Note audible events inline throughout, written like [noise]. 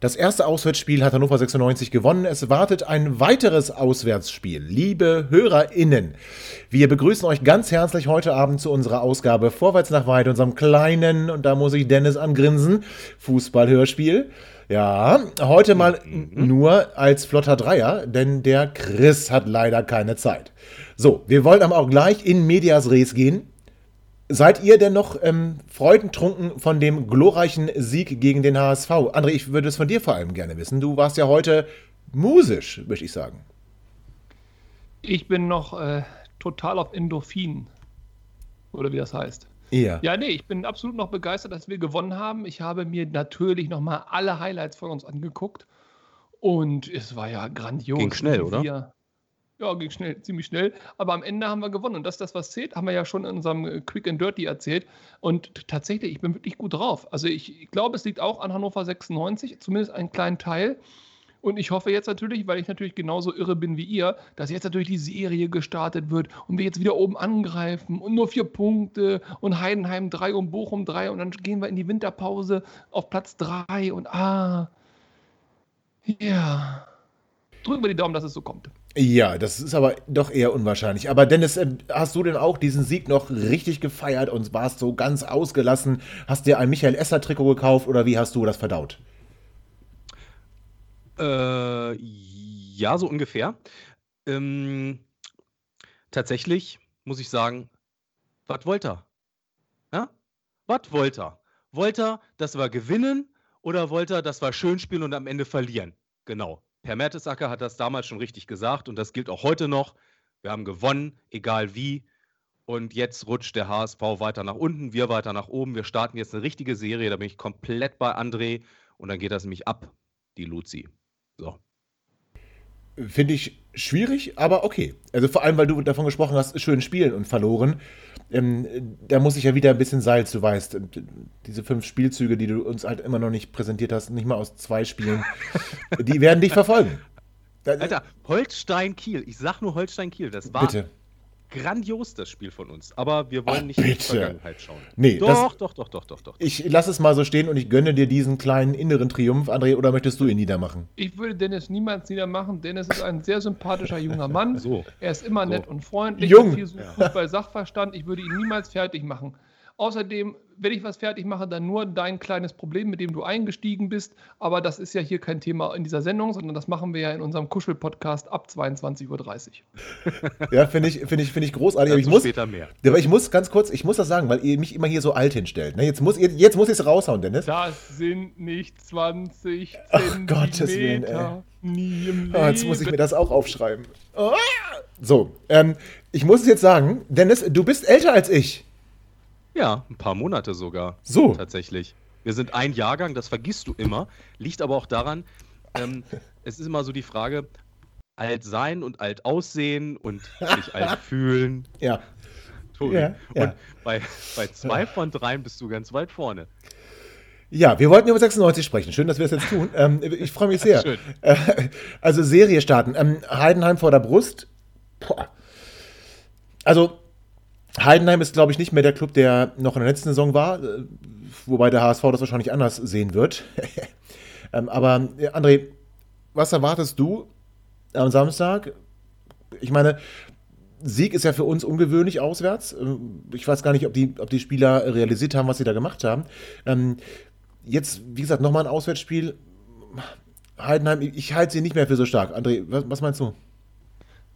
Das erste Auswärtsspiel hat Hannover 96 gewonnen. Es wartet ein weiteres Auswärtsspiel. Liebe HörerInnen, wir begrüßen euch ganz herzlich heute Abend zu unserer Ausgabe Vorwärts nach Weit, unserem kleinen, und da muss ich Dennis angrinsen, Fußballhörspiel. Ja, heute mal mhm. nur als flotter Dreier, denn der Chris hat leider keine Zeit. So, wir wollen aber auch gleich in Medias Res gehen. Seid ihr denn noch ähm, freudentrunken von dem glorreichen Sieg gegen den HSV? André, ich würde es von dir vor allem gerne wissen. Du warst ja heute musisch, möchte ich sagen. Ich bin noch äh, total auf Endorphin. Oder wie das heißt. Ja. Ja, nee, ich bin absolut noch begeistert, dass wir gewonnen haben. Ich habe mir natürlich nochmal alle Highlights von uns angeguckt. Und es war ja grandios. Ging schnell, oder? Ja, ging schnell, ziemlich schnell. Aber am Ende haben wir gewonnen. Und das das, was zählt, haben wir ja schon in unserem äh, Quick and Dirty erzählt. Und tatsächlich, ich bin wirklich gut drauf. Also ich, ich glaube, es liegt auch an Hannover 96, zumindest einen kleinen Teil. Und ich hoffe jetzt natürlich, weil ich natürlich genauso irre bin wie ihr, dass jetzt natürlich die Serie gestartet wird und wir jetzt wieder oben angreifen und nur vier Punkte und Heidenheim drei und Bochum drei und dann gehen wir in die Winterpause auf Platz drei und ah, ja. Drücken wir die Daumen, dass es so kommt. Ja, das ist aber doch eher unwahrscheinlich. Aber Dennis, äh, hast du denn auch diesen Sieg noch richtig gefeiert und warst so ganz ausgelassen? Hast dir ein Michael Esser-Trikot gekauft oder wie hast du das verdaut? Äh, ja, so ungefähr. Ähm, tatsächlich muss ich sagen, was wollte er? Ja? Was wollte er? Wollte er, dass wir gewinnen oder wollte er, dass wir schön spielen und am Ende verlieren? Genau. Per Mertesacker hat das damals schon richtig gesagt und das gilt auch heute noch. Wir haben gewonnen, egal wie. Und jetzt rutscht der HSV weiter nach unten, wir weiter nach oben. Wir starten jetzt eine richtige Serie, da bin ich komplett bei André und dann geht das nämlich ab, die Luzi. So. Finde ich schwierig, aber okay. Also vor allem, weil du davon gesprochen hast, schön spielen und verloren. Ähm, da muss ich ja wieder ein bisschen Salz, du weißt. Diese fünf Spielzüge, die du uns halt immer noch nicht präsentiert hast, nicht mal aus zwei Spielen, [laughs] die werden dich verfolgen. Alter, Holstein-Kiel. Ich sag nur Holstein-Kiel. Das war Bitte grandios, das Spiel von uns. Aber wir wollen Ach, nicht bitte. in die Vergangenheit schauen. Nee, doch, das, doch, doch, doch, doch, doch. Ich lasse es mal so stehen und ich gönne dir diesen kleinen inneren Triumph, André, oder möchtest du ihn niedermachen? Ich würde Dennis niemals niedermachen. Dennis ist ein sehr sympathischer junger Mann. [laughs] so. Er ist immer so. nett und freundlich. Jung. Viel Fußball-Sachverstand. Ich würde ihn niemals fertig machen. Außerdem, wenn ich was fertig mache, dann nur dein kleines Problem, mit dem du eingestiegen bist. Aber das ist ja hier kein Thema in dieser Sendung, sondern das machen wir ja in unserem Kuschel-Podcast ab 22.30 Uhr. [laughs] ja, finde ich, find ich, find ich großartig. Aber ich muss, später mehr. Aber ich muss ganz kurz, ich muss das sagen, weil ihr mich immer hier so alt hinstellt. Ne? Jetzt muss, jetzt muss ich es raushauen, Dennis. Das sind nicht 20 Ach, Gottes Willen, ey. Nie im Leben. Oh, jetzt muss ich mir das auch aufschreiben. Oh. So, ähm, ich muss es jetzt sagen, Dennis, du bist älter als ich. Ja, ein paar Monate sogar. So. Tatsächlich. Wir sind ein Jahrgang, das vergisst du immer. Liegt aber auch daran, ähm, [laughs] es ist immer so die Frage, alt sein und alt aussehen und sich alt [laughs] fühlen. Ja. Tobi. Ja, ja. Und bei, bei zwei von dreien bist du ganz weit vorne. Ja, wir wollten über 96 sprechen. Schön, dass wir es jetzt tun. Ähm, ich freue mich sehr. [laughs] Schön. Äh, also Serie starten. Ähm, Heidenheim vor der Brust. Boah. Also Heidenheim ist, glaube ich, nicht mehr der Club, der noch in der letzten Saison war, äh, wobei der HSV das wahrscheinlich anders sehen wird. [laughs] ähm, aber André, was erwartest du am Samstag? Ich meine, Sieg ist ja für uns ungewöhnlich auswärts. Ähm, ich weiß gar nicht, ob die, ob die Spieler realisiert haben, was sie da gemacht haben. Ähm, jetzt, wie gesagt, nochmal ein Auswärtsspiel. Heidenheim, ich halte sie nicht mehr für so stark. André, was, was meinst du?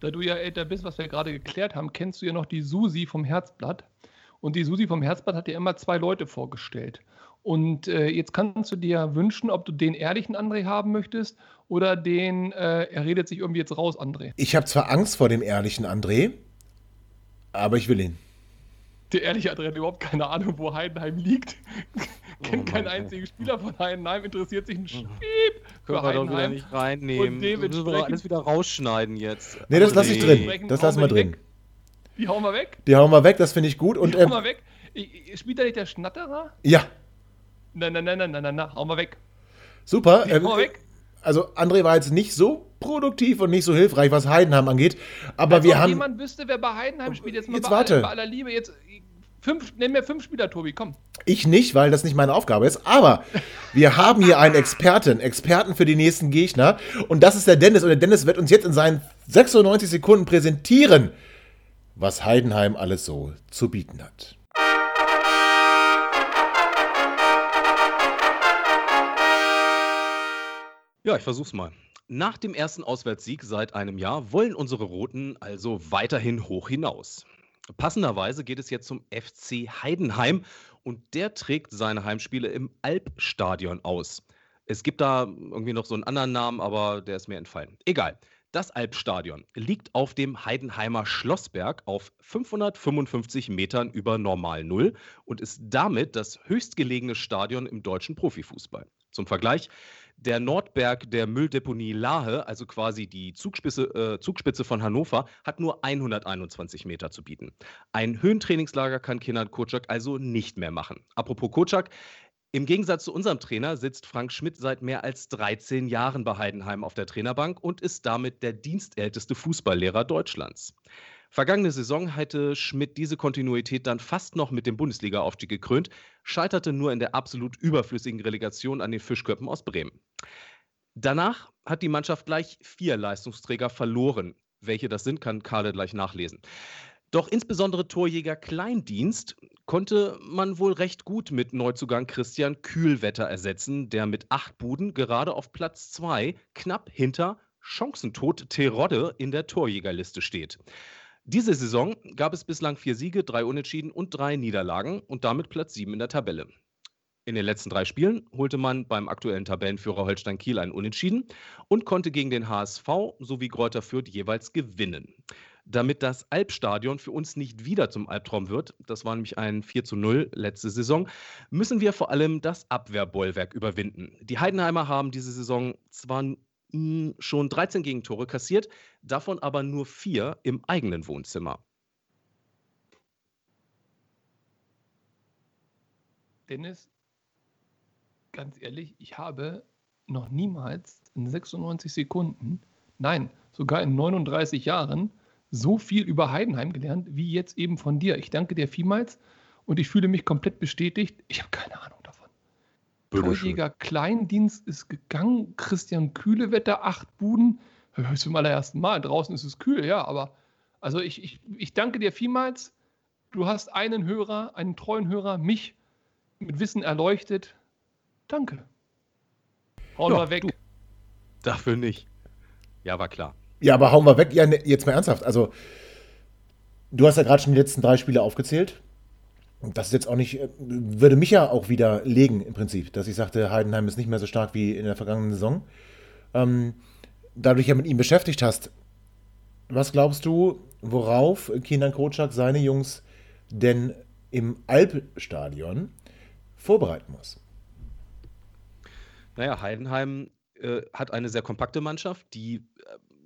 Da du ja älter bist, was wir gerade geklärt haben, kennst du ja noch die Susi vom Herzblatt. Und die Susi vom Herzblatt hat dir immer zwei Leute vorgestellt. Und äh, jetzt kannst du dir wünschen, ob du den ehrlichen André haben möchtest oder den, äh, er redet sich irgendwie jetzt raus, André. Ich habe zwar Angst vor dem ehrlichen André, aber ich will ihn. Der ehrliche André hat überhaupt keine Ahnung, wo Heidenheim liegt. Kennt oh keinen einzigen Spieler von Heidenheim, interessiert sich ein Spieb für Können wir doch wieder nicht reinnehmen. Und müssen wir alles wieder rausschneiden jetzt. Nee, das lasse ich drin. Das lassen wir drin. Weg. Die hauen wir weg. Die hauen wir weg, das finde ich gut. Und, die hauen wir ähm, weg. Spielt da nicht der Schnatterer? Ja. Nein, nein, nein, nein, nein, nein, nein, hauen wir weg. Super. Die hauen wir ähm, weg. Also André war jetzt nicht so produktiv und nicht so hilfreich, was Heidenheim angeht. Aber Als wir haben. Wenn jemand wüsste, wer bei Heidenheim spielt, jetzt mal jetzt bei, warte. Aller, bei aller Liebe, jetzt fünf, nenn mir fünf Spieler, Tobi, komm. Ich nicht, weil das nicht meine Aufgabe ist. Aber wir haben hier einen Experten, Experten für die nächsten Gegner. Und das ist der Dennis. Und der Dennis wird uns jetzt in seinen 96 Sekunden präsentieren, was Heidenheim alles so zu bieten hat. Ja, ich versuch's mal. Nach dem ersten Auswärtssieg seit einem Jahr wollen unsere Roten also weiterhin hoch hinaus. Passenderweise geht es jetzt zum FC Heidenheim und der trägt seine Heimspiele im Alpstadion aus. Es gibt da irgendwie noch so einen anderen Namen, aber der ist mir entfallen. Egal. Das Alpstadion liegt auf dem Heidenheimer Schlossberg auf 555 Metern über Normal Null und ist damit das höchstgelegene Stadion im deutschen Profifußball. Zum Vergleich, der Nordberg der Mülldeponie Lahe, also quasi die Zugspitze, äh, Zugspitze von Hannover, hat nur 121 Meter zu bieten. Ein Höhentrainingslager kann Kenan Kocak also nicht mehr machen. Apropos Kocak, im Gegensatz zu unserem Trainer sitzt Frank Schmidt seit mehr als 13 Jahren bei Heidenheim auf der Trainerbank und ist damit der dienstälteste Fußballlehrer Deutschlands. Vergangene Saison hätte Schmidt diese Kontinuität dann fast noch mit dem Bundesliga-Aufstieg gekrönt, scheiterte nur in der absolut überflüssigen Relegation an den Fischköppen aus Bremen. Danach hat die Mannschaft gleich vier Leistungsträger verloren. Welche das sind, kann Karle gleich nachlesen. Doch insbesondere Torjäger Kleindienst konnte man wohl recht gut mit Neuzugang Christian Kühlwetter ersetzen, der mit acht Buden gerade auf Platz zwei knapp hinter Chancentod Terodde in der Torjägerliste steht. Diese Saison gab es bislang vier Siege, drei Unentschieden und drei Niederlagen und damit Platz sieben in der Tabelle. In den letzten drei Spielen holte man beim aktuellen Tabellenführer Holstein Kiel einen Unentschieden und konnte gegen den HSV sowie Kräuter Fürth jeweils gewinnen. Damit das Albstadion für uns nicht wieder zum Albtraum wird, das war nämlich ein 4 zu 0 letzte Saison, müssen wir vor allem das Abwehrbollwerk überwinden. Die Heidenheimer haben diese Saison zwar schon 13 Gegentore kassiert, davon aber nur vier im eigenen Wohnzimmer. Dennis, ganz ehrlich, ich habe noch niemals in 96 Sekunden, nein, sogar in 39 Jahren, so viel über Heidenheim gelernt, wie jetzt eben von dir. Ich danke dir vielmals und ich fühle mich komplett bestätigt. Ich habe keine Ahnung. Torjäger Kleindienst ist gegangen. Christian Kühlewetter, acht Buden. Hör ich zum allerersten Mal. Draußen ist es kühl, ja, aber also ich, ich, ich danke dir vielmals. Du hast einen Hörer, einen treuen Hörer, mich mit Wissen erleuchtet. Danke. Hauen ja, wir weg. Du. Dafür nicht. Ja, war klar. Ja, aber hauen wir weg. Ja, ne, jetzt mal ernsthaft. Also, du hast ja gerade schon die letzten drei Spiele aufgezählt das ist jetzt auch nicht, äh, würde mich ja auch wieder legen im Prinzip, dass ich sagte, Heidenheim ist nicht mehr so stark wie in der vergangenen Saison. Ähm, da du dich ja mit ihm beschäftigt hast, was glaubst du, worauf Kinan Kocak seine Jungs denn im Alpstadion vorbereiten muss? Naja, Heidenheim äh, hat eine sehr kompakte Mannschaft, die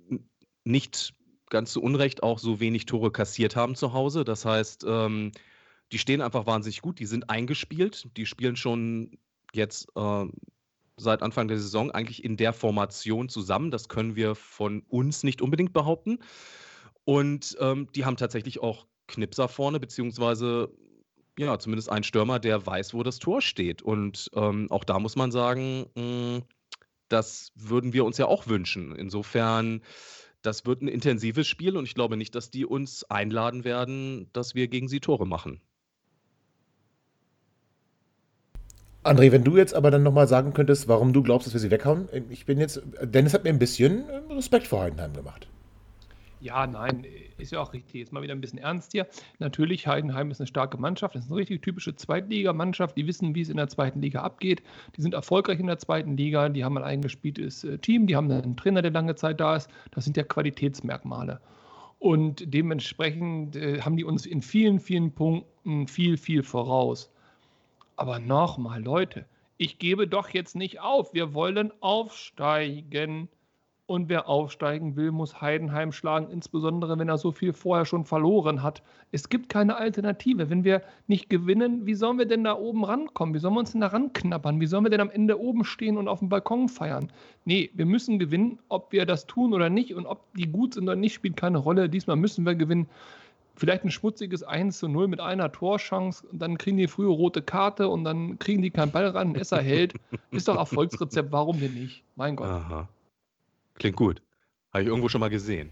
äh, nicht ganz zu Unrecht auch so wenig Tore kassiert haben zu Hause. Das heißt, ähm, die stehen einfach wahnsinnig gut, die sind eingespielt, die spielen schon jetzt äh, seit Anfang der Saison eigentlich in der Formation zusammen. Das können wir von uns nicht unbedingt behaupten. Und ähm, die haben tatsächlich auch Knipser vorne, beziehungsweise ja, zumindest ein Stürmer, der weiß, wo das Tor steht. Und ähm, auch da muss man sagen, mh, hm, das würden wir uns ja auch wünschen. Insofern, das wird ein intensives Spiel und ich glaube nicht, dass die uns einladen werden, dass wir gegen sie Tore machen. André, wenn du jetzt aber dann nochmal sagen könntest, warum du glaubst, dass wir sie weghauen. Ich bin jetzt, Dennis hat mir ein bisschen Respekt vor Heidenheim gemacht. Ja, nein, ist ja auch richtig. Jetzt mal wieder ein bisschen ernst hier. Natürlich, Heidenheim ist eine starke Mannschaft. Das ist eine richtig typische Zweitligamannschaft. Die wissen, wie es in der zweiten Liga abgeht. Die sind erfolgreich in der zweiten Liga. Die haben ein eingespieltes äh, Team. Die haben einen Trainer, der lange Zeit da ist. Das sind ja Qualitätsmerkmale. Und dementsprechend äh, haben die uns in vielen, vielen Punkten viel, viel voraus. Aber nochmal, Leute, ich gebe doch jetzt nicht auf. Wir wollen aufsteigen. Und wer aufsteigen will, muss Heidenheim schlagen, insbesondere wenn er so viel vorher schon verloren hat. Es gibt keine Alternative. Wenn wir nicht gewinnen, wie sollen wir denn da oben rankommen? Wie sollen wir uns denn da ranknabbern? Wie sollen wir denn am Ende oben stehen und auf dem Balkon feiern? Nee, wir müssen gewinnen. Ob wir das tun oder nicht und ob die gut sind oder nicht, spielt keine Rolle. Diesmal müssen wir gewinnen. Vielleicht ein schmutziges 1 zu 0 mit einer Torchance und dann kriegen die frühe rote Karte und dann kriegen die keinen Ball ran. Esser hält. Ist doch Erfolgsrezept. Warum denn nicht? Mein Gott. Aha. Klingt gut. Habe ich irgendwo schon mal gesehen.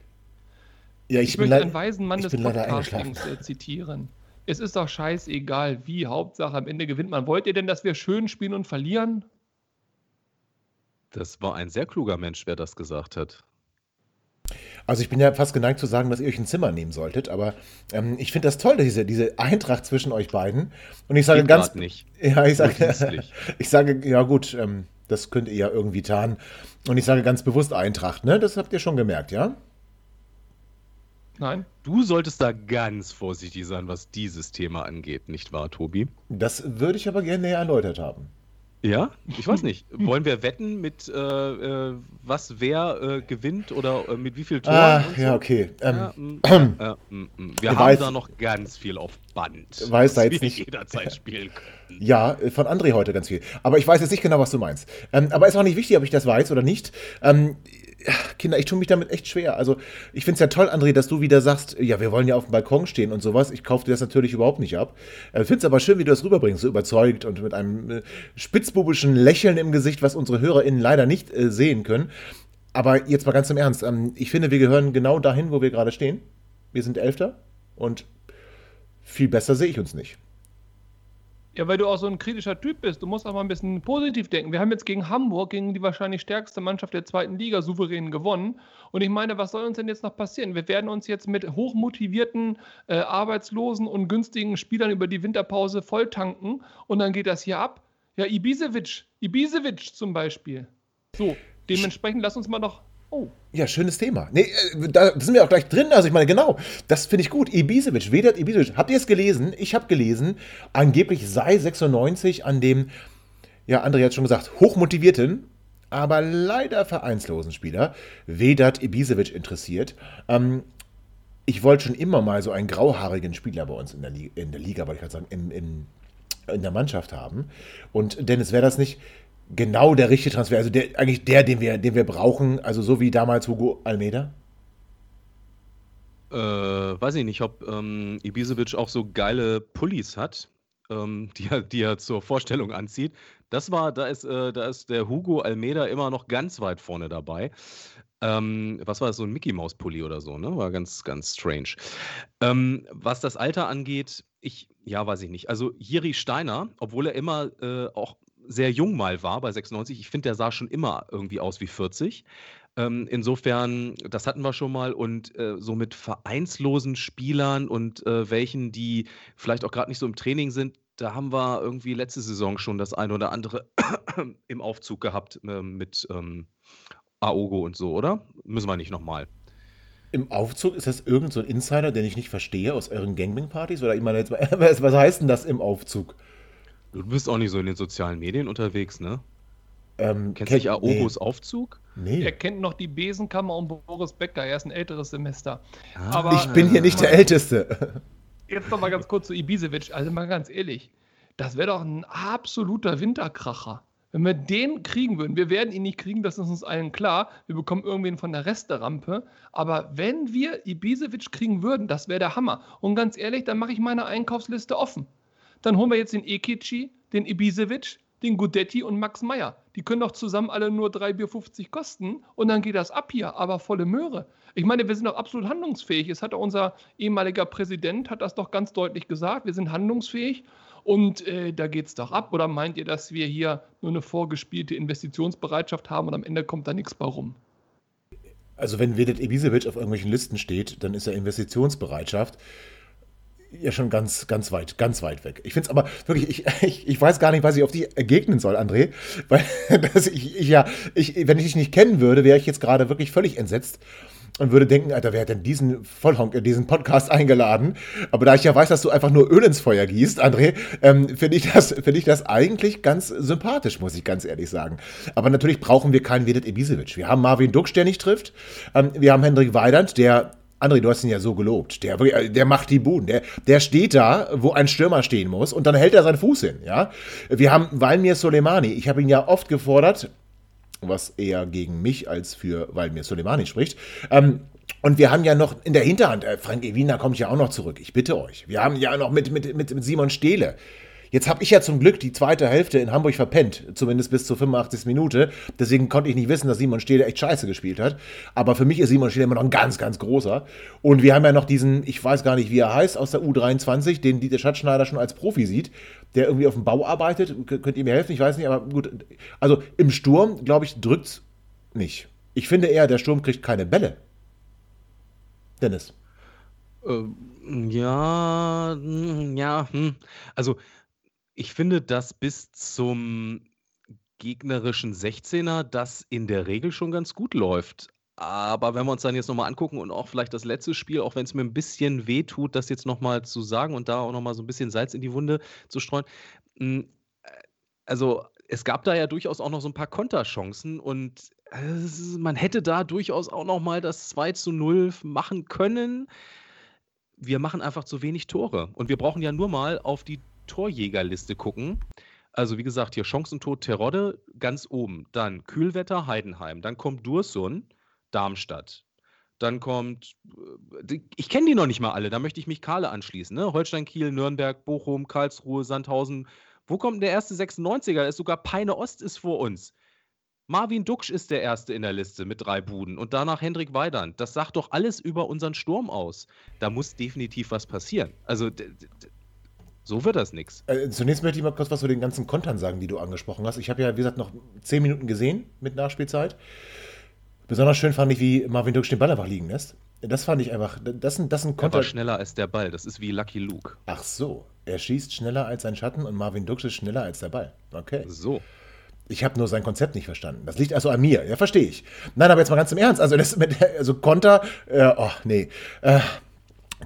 Ja, ich, ich möchte einen weisen Mann des Podcastings äh, zitieren. Es ist doch scheißegal, wie. Hauptsache am Ende gewinnt man. Wollt ihr denn, dass wir schön spielen und verlieren? Das war ein sehr kluger Mensch, wer das gesagt hat. Also ich bin ja fast geneigt zu sagen, dass ihr euch ein Zimmer nehmen solltet, aber ähm, ich finde das toll, diese, diese Eintracht zwischen euch beiden. Und ich sage Geht ganz. Nicht. [laughs] Ja, ich sage, [laughs] ich sage, ja gut, ähm, das könnt ihr ja irgendwie tarnen. Und ich sage ganz bewusst Eintracht, ne? Das habt ihr schon gemerkt, ja? Nein. Du solltest da ganz vorsichtig sein, was dieses Thema angeht, nicht wahr, Tobi? Das würde ich aber gerne näher erläutert haben. Ja, ich weiß [laughs] nicht. Wollen wir wetten mit äh, äh, was wer äh, gewinnt oder äh, mit wie viel Toren? Ah, so? ja, okay. Ähm, ja, [clears throat] äh, mm, mm. wir haben weiß, da noch ganz viel auf Band. Weiß da jetzt nicht jederzeit spielen können. [laughs] Ja, äh, von André heute ganz viel. Aber ich weiß jetzt nicht genau, was du meinst. Ähm, aber ist auch nicht wichtig, ob ich das weiß oder nicht. Ähm, Kinder, ich tue mich damit echt schwer. Also, ich finde es ja toll, André, dass du wieder sagst, ja, wir wollen ja auf dem Balkon stehen und sowas. Ich kaufe dir das natürlich überhaupt nicht ab. Ich äh, finde es aber schön, wie du das rüberbringst, so überzeugt und mit einem äh, spitzbubischen Lächeln im Gesicht, was unsere HörerInnen leider nicht äh, sehen können. Aber jetzt mal ganz im Ernst. Ähm, ich finde, wir gehören genau dahin, wo wir gerade stehen. Wir sind Elfter und viel besser sehe ich uns nicht. Ja, weil du auch so ein kritischer Typ bist. Du musst auch mal ein bisschen positiv denken. Wir haben jetzt gegen Hamburg, gegen die wahrscheinlich stärkste Mannschaft der zweiten Liga, souverän gewonnen. Und ich meine, was soll uns denn jetzt noch passieren? Wir werden uns jetzt mit hochmotivierten, äh, arbeitslosen und günstigen Spielern über die Winterpause volltanken und dann geht das hier ab. Ja, Ibisevic, Ibisevic zum Beispiel. So, dementsprechend lass uns mal noch Oh. Ja, schönes Thema. Nee, äh, da sind wir auch gleich drin. Also ich meine, genau, das finde ich gut. Ibisevic, Vedat Ibisevic. Habt ihr es gelesen? Ich habe gelesen, angeblich sei 96 an dem, ja, André hat schon gesagt, hochmotivierten, aber leider vereinslosen Spieler Vedat Ibisevic interessiert. Ähm, ich wollte schon immer mal so einen grauhaarigen Spieler bei uns in der, Liga, in der Liga, wollte ich gerade sagen, in, in, in der Mannschaft haben. Und Dennis, wäre das nicht genau der richtige Transfer. Also der, eigentlich der, den wir, den wir brauchen, also so wie damals Hugo Almeida? Äh, weiß ich nicht, ob ähm, Ibisevic auch so geile Pullis hat, ähm, die, er, die er zur Vorstellung anzieht. Das war, da ist, äh, da ist der Hugo Almeida immer noch ganz weit vorne dabei. Ähm, was war das, so ein Mickey Maus Pulli oder so, ne? War ganz, ganz strange. Ähm, was das Alter angeht, ich, ja, weiß ich nicht. Also Jiri Steiner, obwohl er immer äh, auch sehr jung mal war bei 96. Ich finde, der sah schon immer irgendwie aus wie 40. Ähm, insofern, das hatten wir schon mal und äh, so mit vereinslosen Spielern und äh, welchen, die vielleicht auch gerade nicht so im Training sind, da haben wir irgendwie letzte Saison schon das eine oder andere [coughs] im Aufzug gehabt äh, mit ähm, Aogo und so, oder? Müssen wir nicht nochmal. Im Aufzug ist das irgend so ein Insider, den ich nicht verstehe aus euren Gangbang-Partys? Oder ich meine, jetzt, [laughs] was heißt denn das im Aufzug? Du bist auch nicht so in den sozialen Medien unterwegs, ne? Ähm, Kennst du nicht Aogos nee. Aufzug? Nee. Er kennt noch die Besenkammer und Boris Becker. Er ist ein älteres Semester. Ah, Aber, ich bin hier nicht der Älteste. Jetzt noch mal ganz kurz zu Ibisevic. Also mal ganz ehrlich, das wäre doch ein absoluter Winterkracher. Wenn wir den kriegen würden, wir werden ihn nicht kriegen, das ist uns allen klar. Wir bekommen irgendwen von der Resterampe. Aber wenn wir Ibisevic kriegen würden, das wäre der Hammer. Und ganz ehrlich, dann mache ich meine Einkaufsliste offen. Dann holen wir jetzt den Ekici, den Ibisevic, den Gudetti und Max Meyer. Die können doch zusammen alle nur 3,50 Bier kosten und dann geht das ab hier, aber volle Möhre. Ich meine, wir sind doch absolut handlungsfähig. Es hat unser ehemaliger Präsident hat das doch ganz deutlich gesagt. Wir sind handlungsfähig und äh, da geht es doch ab. Oder meint ihr, dass wir hier nur eine vorgespielte Investitionsbereitschaft haben und am Ende kommt da nichts bei rum? Also wenn Vedet Ibisevic auf irgendwelchen Listen steht, dann ist er Investitionsbereitschaft ja schon ganz, ganz weit, ganz weit weg. Ich finde es aber wirklich, ich, [laughs] ich, ich, weiß gar nicht, was ich auf dich ergegnen soll, André. [laughs] Weil dass ich, ich ja, ich, wenn ich dich nicht kennen würde, wäre ich jetzt gerade wirklich völlig entsetzt. und würde denken, Alter, wer hat denn diesen Vollhonk in diesen Podcast [laughs] eingeladen? Aber da ich ja weiß, dass du einfach nur Öl ins Feuer gießt, André, ähm, finde ich, das, find ich das eigentlich ganz sympathisch, muss ich ganz ehrlich sagen. Aber natürlich brauchen wir keinen Vedet Ibisevic. Wir haben Marvin Duksch, der nicht trifft. Ähm, wir haben Hendrik Weidand, der André, du hast ihn ja so gelobt. Der, der macht die Buden. Der, der steht da, wo ein Stürmer stehen muss und dann hält er seinen Fuß hin. Ja? Wir haben Valmir Soleimani. Ich habe ihn ja oft gefordert, was eher gegen mich als für Valmir Soleimani spricht. Ähm, und wir haben ja noch in der Hinterhand, äh, Frank Ewina kommt ja auch noch zurück. Ich bitte euch. Wir haben ja noch mit, mit, mit, mit Simon Stehle. Jetzt habe ich ja zum Glück die zweite Hälfte in Hamburg verpennt, zumindest bis zur 85. Minute. Deswegen konnte ich nicht wissen, dass Simon Stehle echt scheiße gespielt hat. Aber für mich ist Simon Stehle immer noch ein ganz, ganz großer. Und wir haben ja noch diesen, ich weiß gar nicht, wie er heißt, aus der U23, den Dieter Schatzschneider schon als Profi sieht, der irgendwie auf dem Bau arbeitet. Könnt ihr mir helfen? Ich weiß nicht, aber gut. Also im Sturm, glaube ich, drückt es nicht. Ich finde eher, der Sturm kriegt keine Bälle. Dennis. Ähm, ja, hm, ja, hm. also ich finde, dass bis zum gegnerischen 16er das in der Regel schon ganz gut läuft. Aber wenn wir uns dann jetzt nochmal angucken und auch vielleicht das letzte Spiel, auch wenn es mir ein bisschen weh tut, das jetzt nochmal zu sagen und da auch nochmal so ein bisschen Salz in die Wunde zu streuen. Hm, äh, also es gab da ja durchaus auch noch so ein paar Konterchancen und äh, man hätte da durchaus auch nochmal das 2 zu 0 machen können. Wir machen einfach zu wenig Tore. Und wir brauchen ja nur mal auf die Torjägerliste gucken. Also wie gesagt, hier Chancentod Terodde ganz oben. Dann Kühlwetter Heidenheim. Dann kommt Dursun Darmstadt. Dann kommt, äh, ich kenne die noch nicht mal alle, da möchte ich mich Kahle anschließen. Ne? Holstein, Kiel, Nürnberg, Bochum, Karlsruhe, Sandhausen. Wo kommt der erste 96er? Da ist sogar Peine Ost ist vor uns. Marvin Duksch ist der Erste in der Liste mit drei Buden und danach Hendrik Weidand. Das sagt doch alles über unseren Sturm aus. Da muss definitiv was passieren. Also so wird das nichts. Äh, zunächst möchte ich mal kurz was zu den ganzen Kontern sagen, die du angesprochen hast. Ich habe ja, wie gesagt, noch zehn Minuten gesehen mit Nachspielzeit. Besonders schön fand ich, wie Marvin Duksch den Ball einfach liegen lässt. Das fand ich einfach, das sind, das sind Konter. Er war schneller als der Ball, das ist wie Lucky Luke. Ach so, er schießt schneller als sein Schatten und Marvin Duksch ist schneller als der Ball. Okay. So. Ich habe nur sein Konzept nicht verstanden. Das liegt also an mir. Ja, verstehe ich. Nein, aber jetzt mal ganz im Ernst. Also, das mit, also Konter, äh, oh, nee. Äh,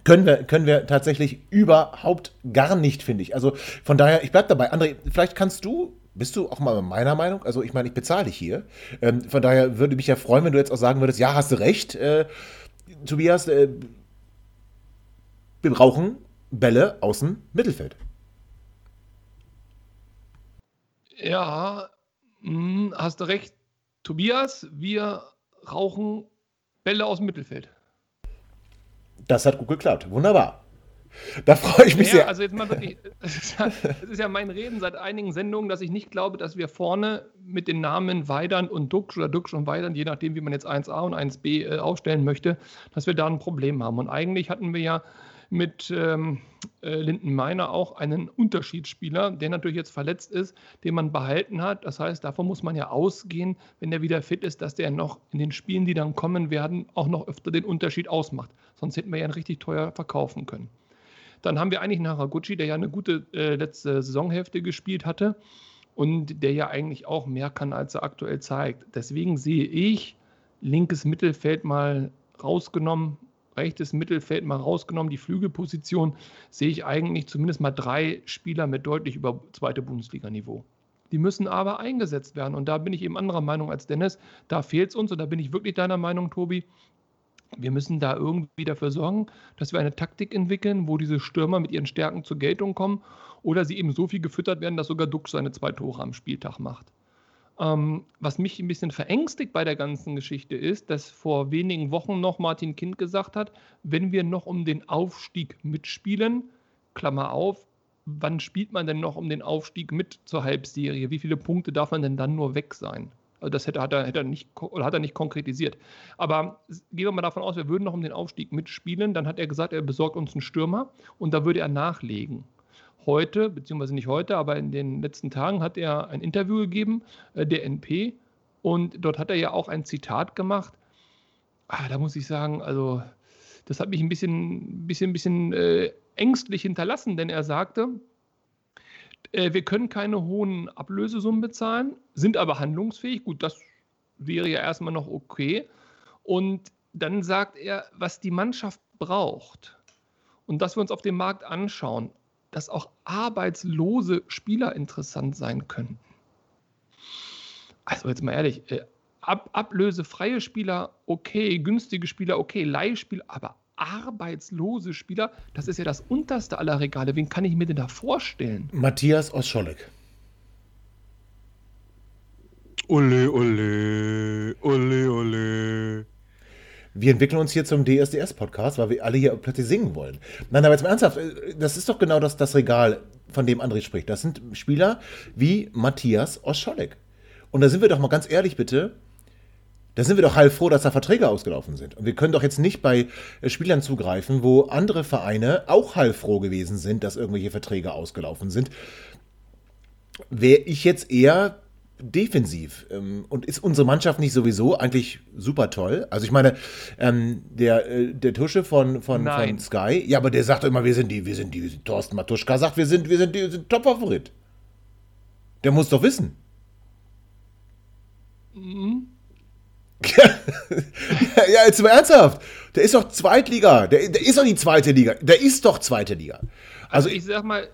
können wir, können wir tatsächlich überhaupt gar nicht, finde ich. Also von daher, ich bleibe dabei. André, vielleicht kannst du, bist du auch mal meiner Meinung? Also ich meine, ich bezahle dich hier. Ähm, von daher würde mich ja freuen, wenn du jetzt auch sagen würdest, ja, hast du recht, äh, Tobias, äh, wir brauchen Bälle aus dem Mittelfeld. Ja, hm, hast du recht, Tobias, wir rauchen Bälle aus dem Mittelfeld. Das hat gut geklappt. Wunderbar. Da freue ich mich ja, sehr. Also jetzt mal wirklich, [laughs] es ist, ja, mein Reden seit einigen Sendungen, dass ich nicht glaube, dass wir vorne mit den Namen Weidand und Duxch oder Duxch und Weidand, je nachdem, wie man jetzt 1a und 1b äh, aufstellen möchte, dass wir da ein Problem haben. Und eigentlich hatten wir ja mit ähm, äh, Linden Meiner auch einen Unterschiedsspieler, der natürlich jetzt verletzt ist, den man behalten hat. Das heißt, davon muss man ja ausgehen, wenn der wieder fit ist, dass der noch in den Spielen, die dann kommen werden, auch noch öfter den Unterschied ausmacht. Sonst hätten wir ja ihn richtig teuer verkaufen können. Dann haben wir eigentlich einen Haraguchi, der ja eine gute äh, letzte Saisonhälfte gespielt hatte und der ja eigentlich auch mehr kann, als er aktuell zeigt. Deswegen sehe ich linkes Mittelfeld mal rausgenommen rechtes Mittelfeld mal rausgenommen, die Flügelposition, sehe ich eigentlich zumindest mal drei Spieler mit deutlich über zweite Bundesliga-Niveau. Die müssen aber eingesetzt werden. Und da bin ich eben anderer Meinung als Dennis. Da fehlt es uns. Und da bin ich wirklich deiner Meinung, Tobi. Wir müssen da irgendwie dafür sorgen, dass wir eine Taktik entwickeln, wo diese Stürmer mit ihren Stärken zur Geltung kommen oder sie eben so viel gefüttert werden, dass sogar Dux seine zwei Tore am Spieltag macht. Ähm, was mich ein bisschen verängstigt bei der ganzen Geschichte ist, dass vor wenigen Wochen noch Martin Kind gesagt hat, wenn wir noch um den Aufstieg mitspielen, Klammer auf, wann spielt man denn noch um den Aufstieg mit zur Halbserie? Wie viele Punkte darf man denn dann nur weg sein? Also das hätte, hat, er, hätte er nicht, oder hat er nicht konkretisiert. Aber gehen wir mal davon aus, wir würden noch um den Aufstieg mitspielen. Dann hat er gesagt, er besorgt uns einen Stürmer und da würde er nachlegen heute, beziehungsweise nicht heute, aber in den letzten Tagen hat er ein Interview gegeben, äh, der NP, und dort hat er ja auch ein Zitat gemacht. Ah, da muss ich sagen, also das hat mich ein bisschen, bisschen, bisschen äh, ängstlich hinterlassen, denn er sagte, äh, wir können keine hohen Ablösesummen bezahlen, sind aber handlungsfähig. Gut, das wäre ja erstmal noch okay. Und dann sagt er, was die Mannschaft braucht und dass wir uns auf dem Markt anschauen, dass auch arbeitslose Spieler interessant sein könnten. Also jetzt mal ehrlich, äh, ab, ablösefreie Spieler okay, günstige Spieler okay, Leihspieler, aber arbeitslose Spieler, das ist ja das unterste aller Regale. Wen kann ich mir denn da vorstellen? Matthias Oscholek. Ole, ole, ole, ole. Wir entwickeln uns hier zum DSDS-Podcast, weil wir alle hier plötzlich singen wollen. Nein, aber jetzt mal ernsthaft, äh, das ist doch genau das, das Regal, von dem André spricht. Das sind Spieler wie Matthias Oscholek. Und da sind wir doch mal ganz ehrlich, bitte. Da sind wir doch heilfroh, dass da Verträge ausgelaufen sind. Und wir können doch jetzt nicht bei äh, Spielern zugreifen, wo andere Vereine auch heilfroh gewesen sind, dass irgendwelche Verträge ausgelaufen sind. Wäre ich jetzt eher defensiv. Ähm, und ist unsere Mannschaft nicht sowieso eigentlich super toll? Also ich meine, ähm, der, äh, der Tusche von, von, von Sky, ja, aber der sagt immer, wir sind die, wir sind die, Thorsten Matuschka sagt, wir sind, wir sind die sind Top-Favorit. Der muss doch wissen. Mhm. [laughs] ja, jetzt mal ernsthaft. Der ist doch Zweitliga. Der, der ist doch die zweite Liga. Der ist doch zweite Liga. Also, also ich sag mal,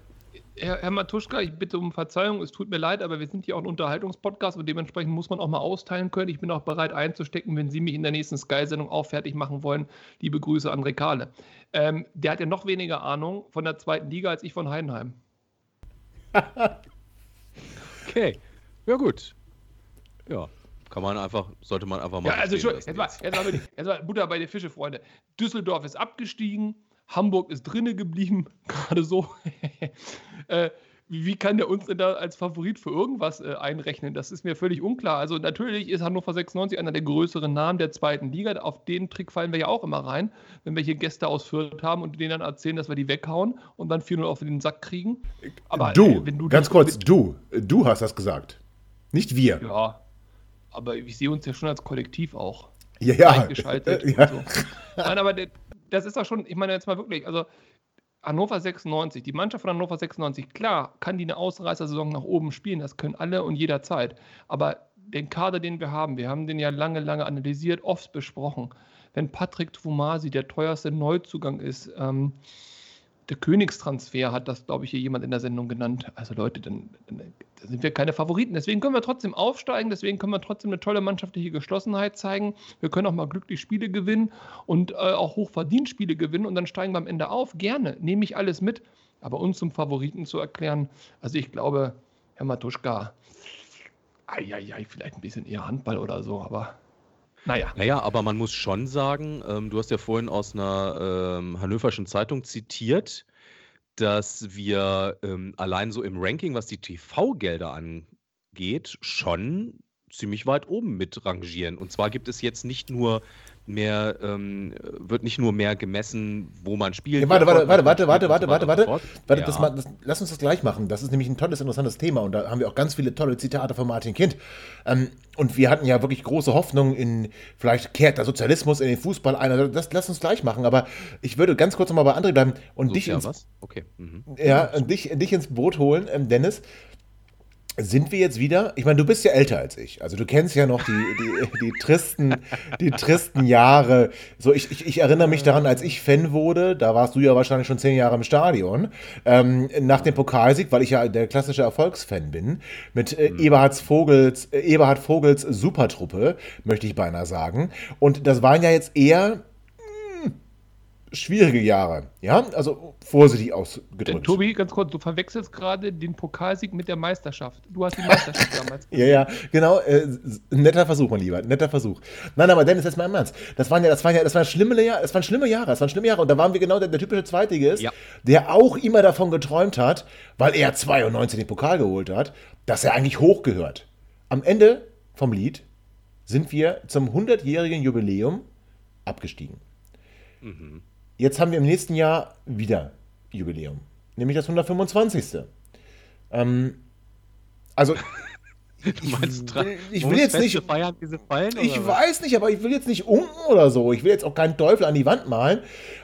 Herr, Herr Matuschka, ich bitte um Verzeihung, es tut mir leid, aber wir sind hier auch ein Unterhaltungspodcast und dementsprechend muss man auch mal austeilen können. Ich bin auch bereit einzustecken, wenn Sie mich in der nächsten Sky-Sendung auch fertig machen wollen. Liebe Grüße an Rekale. Ähm, der hat ja noch weniger Ahnung von der zweiten Liga als ich von Heidenheim. [laughs] okay, ja gut. Ja, kann man einfach, sollte man einfach mal. Ja, also schon, jetzt mal, jetzt, mal, jetzt mal Butter bei den Fische, Freunde. Düsseldorf ist abgestiegen, Hamburg ist drinne geblieben, [laughs] gerade so. [laughs] äh, wie kann der uns denn da als Favorit für irgendwas äh, einrechnen? Das ist mir völlig unklar. Also natürlich ist Hannover 96 einer der größeren Namen der zweiten Liga. Auf den Trick fallen wir ja auch immer rein, wenn wir hier Gäste aus Fürth haben und denen dann erzählen, dass wir die weghauen und dann 4-0 auf den Sack kriegen. Aber du, äh, du ganz kurz, du, du hast das gesagt. Nicht wir. Ja, aber ich sehe uns ja schon als Kollektiv auch. Ja, ja. Eingeschaltet [laughs] ja. So. Nein, aber das ist doch schon, ich meine jetzt mal wirklich, also Hannover 96, die Mannschaft von Hannover 96, klar, kann die eine Ausreißersaison nach oben spielen, das können alle und jederzeit. Aber den Kader, den wir haben, wir haben den ja lange, lange analysiert, oft besprochen. Wenn Patrick Twumasi der teuerste Neuzugang ist, ähm, der Königstransfer hat das, glaube ich, hier jemand in der Sendung genannt. Also Leute, dann, dann, sind wir keine Favoriten. Deswegen können wir trotzdem aufsteigen, deswegen können wir trotzdem eine tolle mannschaftliche Geschlossenheit zeigen. Wir können auch mal glücklich Spiele gewinnen und äh, auch hochverdient Spiele gewinnen und dann steigen wir am Ende auf. Gerne, nehme ich alles mit. Aber uns zum Favoriten zu erklären, also ich glaube, Herr Matuschka, ai, ai, ai, vielleicht ein bisschen eher Handball oder so, aber naja. Naja, aber man muss schon sagen, ähm, du hast ja vorhin aus einer ähm, Hannoverschen Zeitung zitiert, dass wir ähm, allein so im Ranking, was die TV-Gelder angeht, schon ziemlich weit oben mit rangieren. Und zwar gibt es jetzt nicht nur mehr, ähm, wird nicht nur mehr gemessen, wo man spielt. Ja, warte, warte, warte, warte, warte, warte, warte, warte, warte, ja. das, das, lass uns das gleich machen. Das ist nämlich ein tolles, interessantes Thema und da haben wir auch ganz viele tolle Zitate von Martin Kind. Ähm, und wir hatten ja wirklich große Hoffnung in, vielleicht kehrt der Sozialismus in den Fußball ein. Also das lass uns gleich machen. Aber ich würde ganz kurz nochmal bei André bleiben und dich ins, was? Okay. Mhm. Ja, dich, dich ins Boot holen, ähm, Dennis sind wir jetzt wieder, ich meine, du bist ja älter als ich, also du kennst ja noch die, die, die, tristen, die tristen Jahre. So, ich, ich, ich erinnere mich daran, als ich Fan wurde, da warst du ja wahrscheinlich schon zehn Jahre im Stadion, ähm, nach dem Pokalsieg, weil ich ja der klassische Erfolgsfan bin, mit äh, mhm. Eberhard Vogels, äh, Eberhard Vogels Supertruppe, möchte ich beinahe sagen. Und das waren ja jetzt eher schwierige Jahre. Ja, also vorsichtig ausgedrückt. Denn, Tobi, ganz kurz, du verwechselst gerade den Pokalsieg mit der Meisterschaft. Du hast die Meisterschaft [laughs] damals. ja, ja, genau. Äh, netter Versuch, mein Lieber, netter Versuch. Nein, aber Dennis, jetzt mal im Ernst. Das waren ja, das waren ja, das waren schlimme Jahre, das waren schlimme Jahre, das waren schlimme Jahre. Und da waren wir genau der, der typische Zweitligist, ja. der auch immer davon geträumt hat, weil er 92 den Pokal geholt hat, dass er eigentlich hochgehört. Am Ende vom Lied sind wir zum 100-jährigen Jubiläum abgestiegen. Mhm. Jetzt haben wir im nächsten Jahr wieder Jubiläum, nämlich das 125. Ähm, also [laughs] Du meinst, ich will, ich will jetzt nicht feiern, diese Fallen, Ich was? weiß nicht, aber ich will jetzt nicht unken oder so. Ich will jetzt auch keinen Teufel an die Wand malen.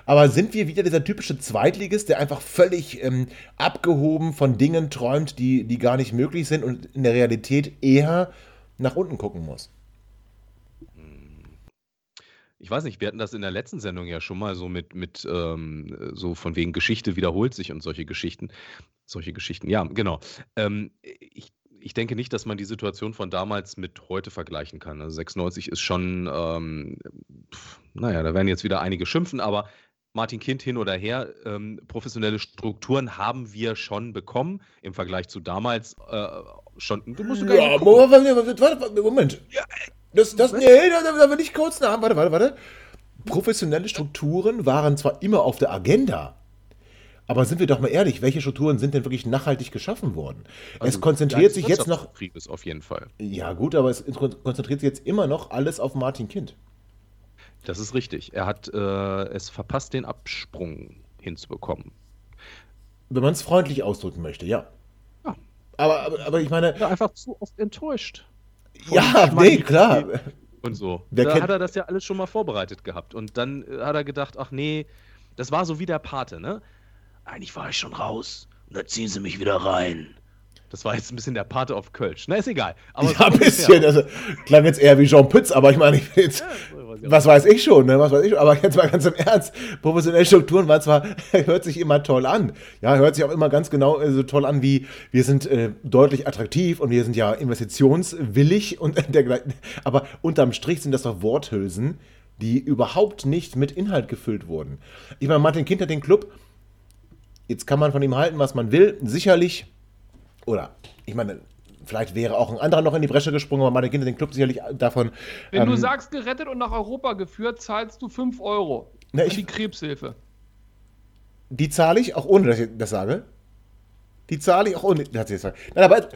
Aber sind wir wieder dieser typische Zweitligist, der einfach völlig ähm, abgehoben von Dingen träumt, die, die gar nicht möglich sind und in der Realität eher nach unten gucken muss? Ich weiß nicht, wir hatten das in der letzten Sendung ja schon mal so mit, mit ähm, so von wegen Geschichte wiederholt sich und solche Geschichten. Solche Geschichten, ja, genau. Ähm, ich, ich denke nicht, dass man die Situation von damals mit heute vergleichen kann. Also 96 ist schon, ähm, pf, naja, da werden jetzt wieder einige schimpfen, aber Martin Kind hin oder her, ähm, professionelle Strukturen haben wir schon bekommen im Vergleich zu damals. Äh, schon. Du musst ja, Moment. Ja, das, das, nee, da, da will ich kurz nach. Warte, warte, warte. Professionelle Strukturen waren zwar immer auf der Agenda, aber sind wir doch mal ehrlich, welche Strukturen sind denn wirklich nachhaltig geschaffen worden? Also, es konzentriert sich jetzt noch. Ist auf jeden Fall. Ja, gut, aber es konzentriert sich jetzt immer noch alles auf Martin Kind. Das ist richtig. Er hat äh, es verpasst, den Absprung hinzubekommen. Wenn man es freundlich ausdrücken möchte, ja. ja. Aber, aber, aber ich meine. Ja, einfach zu oft enttäuscht. Ja, nee, klar. Und so. Wer da hat er das ja alles schon mal vorbereitet gehabt. Und dann äh, hat er gedacht, ach nee, das war so wie der Pate, ne? Eigentlich war ich schon raus. Und da ziehen sie mich wieder rein. Das war jetzt ein bisschen der Pate auf Kölsch. Na, ist egal. Aber ja, ein bisschen. Also, klang jetzt eher wie Jean Pütz, aber ich meine, ich jetzt, ja, was weiß ich schon, ne? Was weiß ich schon. Aber jetzt mal ganz im Ernst. Professionelle Strukturen waren zwar, [laughs] hört sich immer toll an. Ja, hört sich auch immer ganz genau äh, so toll an wie, wir sind äh, deutlich attraktiv und wir sind ja investitionswillig und [laughs] dergleichen. Aber unterm Strich sind das doch Worthülsen, die überhaupt nicht mit Inhalt gefüllt wurden. Ich meine, Martin Kind hat den Club, jetzt kann man von ihm halten, was man will. Sicherlich oder ich meine, vielleicht wäre auch ein anderer noch in die Bresche gesprungen, aber meine Kinder den Club sicherlich davon. Wenn ähm, du sagst, gerettet und nach Europa geführt, zahlst du 5 Euro. Na, ich, die Krebshilfe. Die zahle ich, auch ohne dass ich das sage. Die zahle ich auch ohne, dass ich das sage. Nein, aber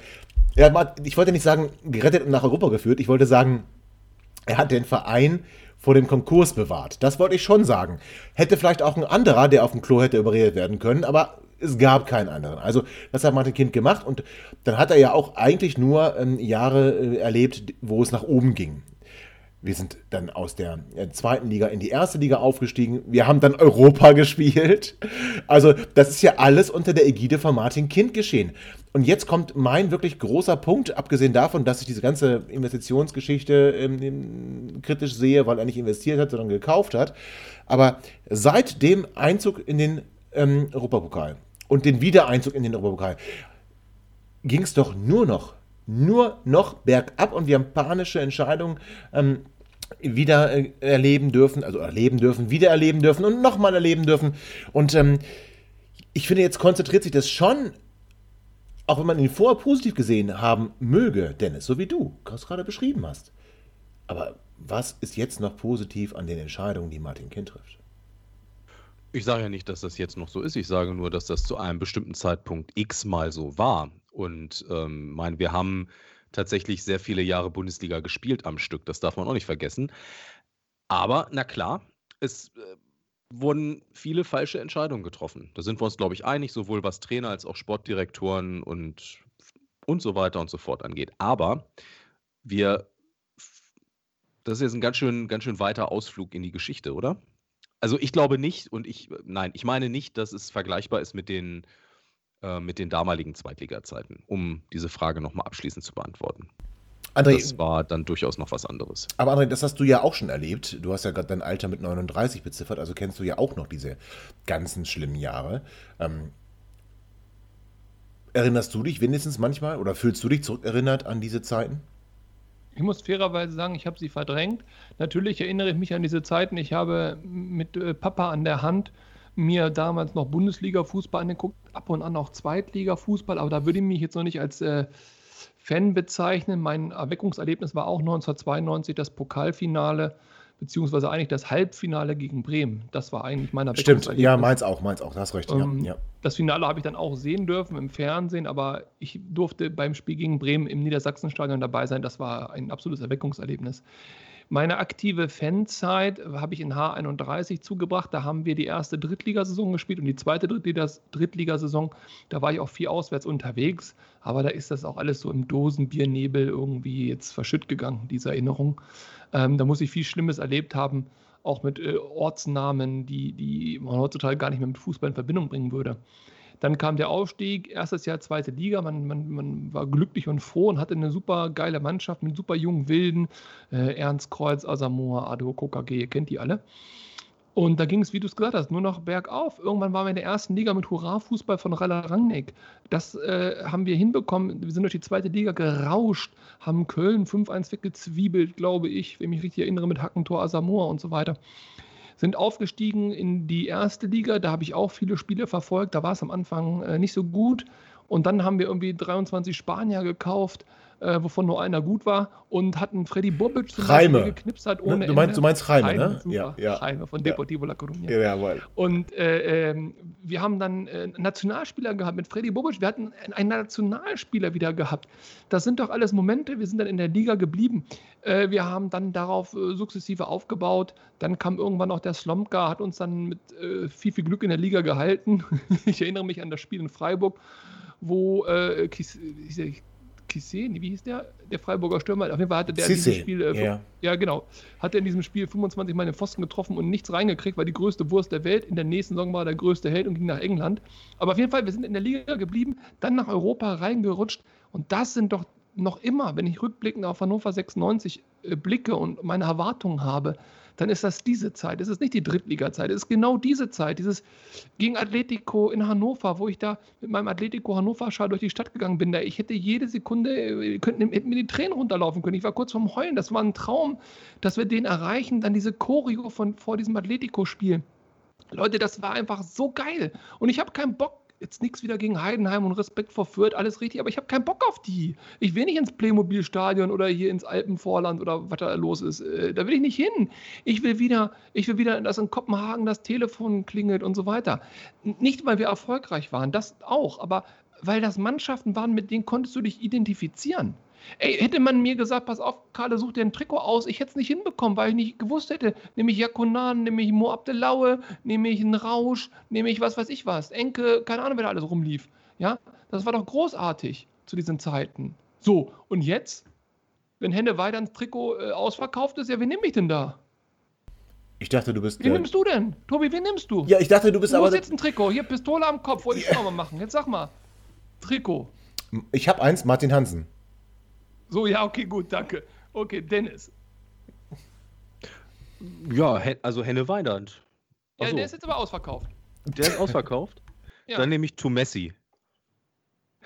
ja, ich wollte nicht sagen, gerettet und nach Europa geführt. Ich wollte sagen, er hat den Verein vor dem Konkurs bewahrt. Das wollte ich schon sagen. Hätte vielleicht auch ein anderer, der auf dem Klo hätte überredet werden können, aber es gab keinen anderen. Also das hat Martin Kind gemacht und dann hat er ja auch eigentlich nur ähm, Jahre äh, erlebt, wo es nach oben ging. Wir sind dann aus der äh, zweiten Liga in die erste Liga aufgestiegen. Wir haben dann Europa [laughs] gespielt. Also das ist ja alles unter der Ägide von Martin Kind geschehen. Und jetzt kommt mein wirklich großer Punkt, abgesehen davon, dass ich diese ganze Investitionsgeschichte ähm, kritisch sehe, weil er nicht investiert hat, sondern gekauft hat. Aber seit dem Einzug in den ähm, Europapokal und den Wiedereinzug in den Europapokal ging es doch nur noch, nur noch bergab und wir haben panische Entscheidungen ähm, wieder äh, erleben dürfen, also erleben dürfen, wieder erleben dürfen und nochmal erleben dürfen. Und ähm, ich finde, jetzt konzentriert sich das schon, auch wenn man ihn vorher positiv gesehen haben möge, Dennis, so wie du es gerade beschrieben hast. Aber was ist jetzt noch positiv an den Entscheidungen, die Martin Kind trifft? Ich sage ja nicht, dass das jetzt noch so ist. Ich sage nur, dass das zu einem bestimmten Zeitpunkt x mal so war. Und ähm, mein, wir haben tatsächlich sehr viele Jahre Bundesliga gespielt am Stück. Das darf man auch nicht vergessen. Aber, na klar, es äh, wurden viele falsche Entscheidungen getroffen. Da sind wir uns, glaube ich, einig, sowohl was Trainer als auch Sportdirektoren und, und so weiter und so fort angeht. Aber wir, das ist jetzt ein ganz schön, ganz schön weiter Ausflug in die Geschichte, oder? Also ich glaube nicht und ich, nein, ich meine nicht, dass es vergleichbar ist mit den, äh, mit den damaligen Zweitliga-Zeiten, um diese Frage nochmal abschließend zu beantworten. André, das war dann durchaus noch was anderes. Aber André, das hast du ja auch schon erlebt. Du hast ja gerade dein Alter mit 39 beziffert, also kennst du ja auch noch diese ganzen schlimmen Jahre. Ähm, erinnerst du dich wenigstens manchmal oder fühlst du dich zurückerinnert an diese Zeiten? Ich muss fairerweise sagen, ich habe sie verdrängt. Natürlich erinnere ich mich an diese Zeiten. Ich habe mit äh, Papa an der Hand mir damals noch Bundesliga-Fußball angeguckt, ab und an auch Zweitliga-Fußball, aber da würde ich mich jetzt noch nicht als äh, Fan bezeichnen. Mein Erweckungserlebnis war auch 1992 das Pokalfinale beziehungsweise eigentlich das Halbfinale gegen Bremen. Das war eigentlich meiner Stimmt, ja, meins auch, meins auch, das recht. Ähm, ja. Das Finale habe ich dann auch sehen dürfen im Fernsehen, aber ich durfte beim Spiel gegen Bremen im Niedersachsenstadion dabei sein. Das war ein absolutes Erweckungserlebnis. Meine aktive Fanzeit habe ich in H31 zugebracht. Da haben wir die erste Drittligasaison gespielt und die zweite Drittligasaison. Da war ich auch viel auswärts unterwegs. Aber da ist das auch alles so im Dosenbiernebel irgendwie jetzt verschütt gegangen, diese Erinnerung. Ähm, da muss ich viel Schlimmes erlebt haben, auch mit äh, Ortsnamen, die, die man heutzutage gar nicht mehr mit Fußball in Verbindung bringen würde. Dann kam der Aufstieg, erstes Jahr zweite Liga. Man, man, man war glücklich und froh und hatte eine super geile Mannschaft mit super jungen Wilden. Äh, Ernst Kreuz, Asamoah, Ado, Kokage, ihr kennt die alle. Und da ging es, wie du es gesagt hast, nur noch bergauf. Irgendwann waren wir in der ersten Liga mit Hurra-Fußball von Raller Rangnick. Das äh, haben wir hinbekommen. Wir sind durch die zweite Liga gerauscht, haben Köln 5-1 weggezwiebelt, glaube ich, wenn ich mich richtig erinnere, mit Hackentor, Asamoah und so weiter. Sind aufgestiegen in die erste Liga. Da habe ich auch viele Spiele verfolgt. Da war es am Anfang äh, nicht so gut. Und dann haben wir irgendwie 23 Spanier gekauft äh, wovon nur einer gut war, und hatten Freddy Bobic zum Reime. Beispiel geknipst hat ohne du meinst, Ende. Du meinst Reime, Reime ne? Super. Ja, ja. Reime von Deportivo ja. La Coruña. Ja, jawohl. Und äh, äh, wir haben dann äh, Nationalspieler gehabt mit Freddy Bobic. Wir hatten einen Nationalspieler wieder gehabt. Das sind doch alles Momente. Wir sind dann in der Liga geblieben. Äh, wir haben dann darauf äh, sukzessive aufgebaut. Dann kam irgendwann auch der Slomka, hat uns dann mit viel, viel Glück in der Liga gehalten. [laughs] ich erinnere mich an das Spiel in Freiburg, wo äh, Kissé, wie hieß der? Der Freiburger Stürmer. Auf jeden Fall hatte der in diesem Spiel, äh, yeah. ja genau, hat er in diesem Spiel 25 Mal den Pfosten getroffen und nichts reingekriegt, war die größte Wurst der Welt. In der nächsten Saison war er der größte Held und ging nach England. Aber auf jeden Fall, wir sind in der Liga geblieben, dann nach Europa reingerutscht und das sind doch noch immer, wenn ich rückblickend auf Hannover 96 äh, blicke und meine Erwartungen habe, dann ist das diese Zeit. Es ist nicht die Drittliga-Zeit. Es ist genau diese Zeit. Dieses gegen Atletico in Hannover, wo ich da mit meinem Atletico Hannover-Schal durch die Stadt gegangen bin. Da ich hätte jede Sekunde, äh, könnten, hätten mir die Tränen runterlaufen können. Ich war kurz vorm Heulen. Das war ein Traum, dass wir den erreichen. Dann diese Choreo von vor diesem Atletico-Spiel. Leute, das war einfach so geil. Und ich habe keinen Bock, jetzt nichts wieder gegen Heidenheim und Respekt vor Fürth, alles richtig, aber ich habe keinen Bock auf die. Ich will nicht ins Playmobil-Stadion oder hier ins Alpenvorland oder was da los ist. Äh, da will ich nicht hin. Ich will wieder, ich will wieder, dass in Kopenhagen das Telefon klingelt und so weiter. Nicht, weil wir erfolgreich waren, das auch, aber weil das Mannschaften waren, mit denen konntest du dich identifizieren. Ey, hätte man mir gesagt, pass auf, Karle, such dir ein Trikot aus, ich hätte es nicht hinbekommen, weil ich nicht gewusst hätte. Nehme ich Jakonan, nehme ich Mo Abdelaue, nehme ich einen Rausch, nehme ich was weiß ich was. Enke, keine Ahnung, wer da alles rumlief. Ja, das war doch großartig zu diesen Zeiten. So, und jetzt, wenn Henne weiter ins Trikot äh, ausverkauft ist, ja, wen nehme ich denn da? Ich dachte, du bist. Wen nimmst du denn? Tobi, wen nimmst du? Ja, ich dachte, du bist du aber. Du jetzt ein Trikot. Hier, Pistole am Kopf, wollte ich auch mal machen. Jetzt sag mal. Trikot. Ich habe eins, Martin Hansen. So, ja, okay, gut, danke. Okay, Dennis. Ja, also Henne Weinand. Ja, der ist jetzt aber ausverkauft. Der ist ausverkauft? [laughs] ja. Dann nehme ich To Messi.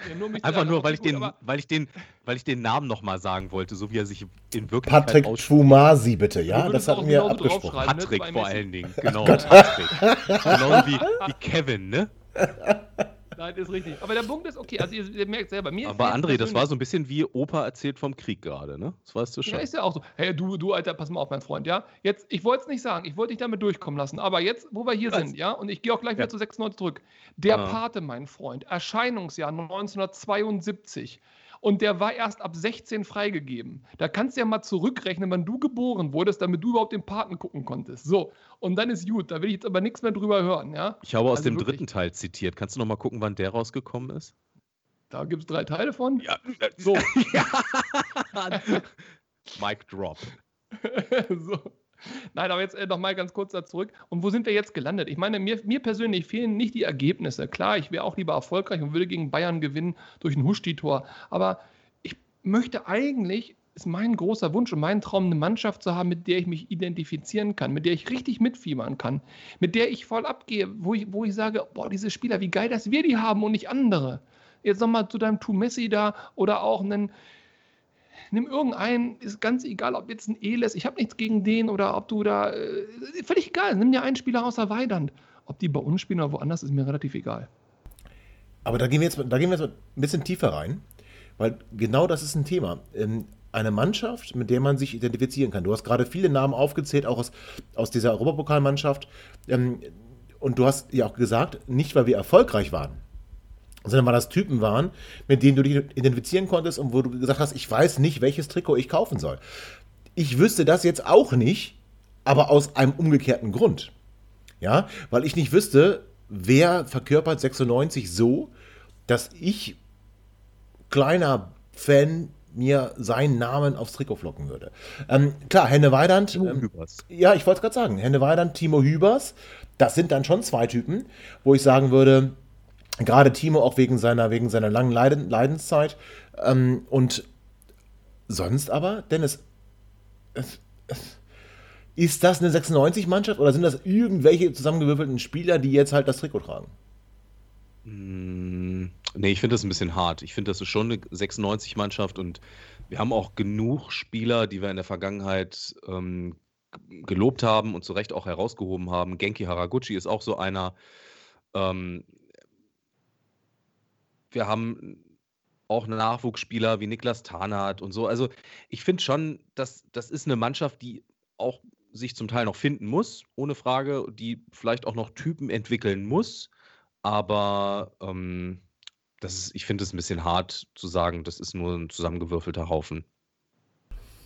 Ja, nur Einfach nur, weil ich, gut, den, weil, ich den, weil ich den Namen nochmal sagen wollte, so wie er sich in Wirklichkeit Patrick Twumasi, bitte, ja? Das hatten wir abgesprochen. Ne, Patrick ne, vor allen Dingen, genau. [laughs] Patrick. Genauso wie, wie Kevin, ne? [laughs] Nein, ist richtig. Aber der Punkt ist, okay, also ihr, ihr merkt selber, mir Aber André, das war so ein bisschen wie Opa erzählt vom Krieg gerade, ne? Das weißt du schon. Ja, ist ja auch so. Hey, du, du, Alter, pass mal auf, mein Freund, ja? Jetzt, ich wollte es nicht sagen, ich wollte dich damit durchkommen lassen, aber jetzt, wo wir hier Was? sind, ja? Und ich gehe auch gleich ja. wieder zu 96 zurück. Der ah. Pate, mein Freund, Erscheinungsjahr 1972 und der war erst ab 16 freigegeben. Da kannst du ja mal zurückrechnen, wann du geboren wurdest, damit du überhaupt den Paten gucken konntest. So, und dann ist gut. Da will ich jetzt aber nichts mehr drüber hören, ja? Ich habe aus also dem wirklich. dritten Teil zitiert. Kannst du noch mal gucken, wann der rausgekommen ist? Da gibt es drei Teile von. Ja, so. [laughs] [laughs] Mic drop. [laughs] so. Nein, aber jetzt äh, noch mal ganz kurz da zurück. Und wo sind wir jetzt gelandet? Ich meine, mir, mir persönlich fehlen nicht die Ergebnisse. Klar, ich wäre auch lieber erfolgreich und würde gegen Bayern gewinnen durch ein Huschti-Tor. Aber ich möchte eigentlich, ist mein großer Wunsch und mein Traum, eine Mannschaft zu haben, mit der ich mich identifizieren kann, mit der ich richtig mitfiebern kann, mit der ich voll abgehe, wo ich, wo ich sage, boah, diese Spieler, wie geil, dass wir die haben und nicht andere. Jetzt nochmal zu deinem Tu Messi da oder auch einen nimm irgendeinen, ist ganz egal, ob jetzt ein Eles, ich habe nichts gegen den oder ob du da, äh, völlig egal, nimm dir einen Spieler außer Weidand. Ob die bei uns spielen oder woanders, ist mir relativ egal. Aber da gehen wir jetzt, da gehen wir jetzt ein bisschen tiefer rein, weil genau das ist ein Thema. Ähm, eine Mannschaft, mit der man sich identifizieren kann. Du hast gerade viele Namen aufgezählt, auch aus, aus dieser Europapokalmannschaft. Ähm, und du hast ja auch gesagt, nicht weil wir erfolgreich waren, sondern weil das Typen waren, mit denen du dich identifizieren konntest und wo du gesagt hast, ich weiß nicht, welches Trikot ich kaufen soll. Ich wüsste das jetzt auch nicht, aber aus einem umgekehrten Grund. Ja, weil ich nicht wüsste, wer verkörpert 96 so, dass ich, kleiner Fan, mir seinen Namen aufs Trikot flocken würde. Ähm, klar, Henne Weidand. Ähm, ja, ich wollte es gerade sagen. Henne Weidand, Timo Hübers. Das sind dann schon zwei Typen, wo ich sagen würde, Gerade Timo auch wegen seiner, wegen seiner langen Leiden, Leidenszeit. Ähm, und sonst aber, Dennis, ist das eine 96-Mannschaft oder sind das irgendwelche zusammengewürfelten Spieler, die jetzt halt das Trikot tragen? Mm, nee, ich finde das ein bisschen hart. Ich finde, das ist schon eine 96-Mannschaft und wir haben auch genug Spieler, die wir in der Vergangenheit ähm, gelobt haben und zu Recht auch herausgehoben haben. Genki Haraguchi ist auch so einer. Ähm, wir haben auch Nachwuchsspieler wie Niklas Tarnath und so. Also ich finde schon, dass das ist eine Mannschaft, die auch sich zum Teil noch finden muss, ohne Frage, die vielleicht auch noch Typen entwickeln muss. Aber ähm, das ist, ich finde es ein bisschen hart zu sagen, das ist nur ein zusammengewürfelter Haufen.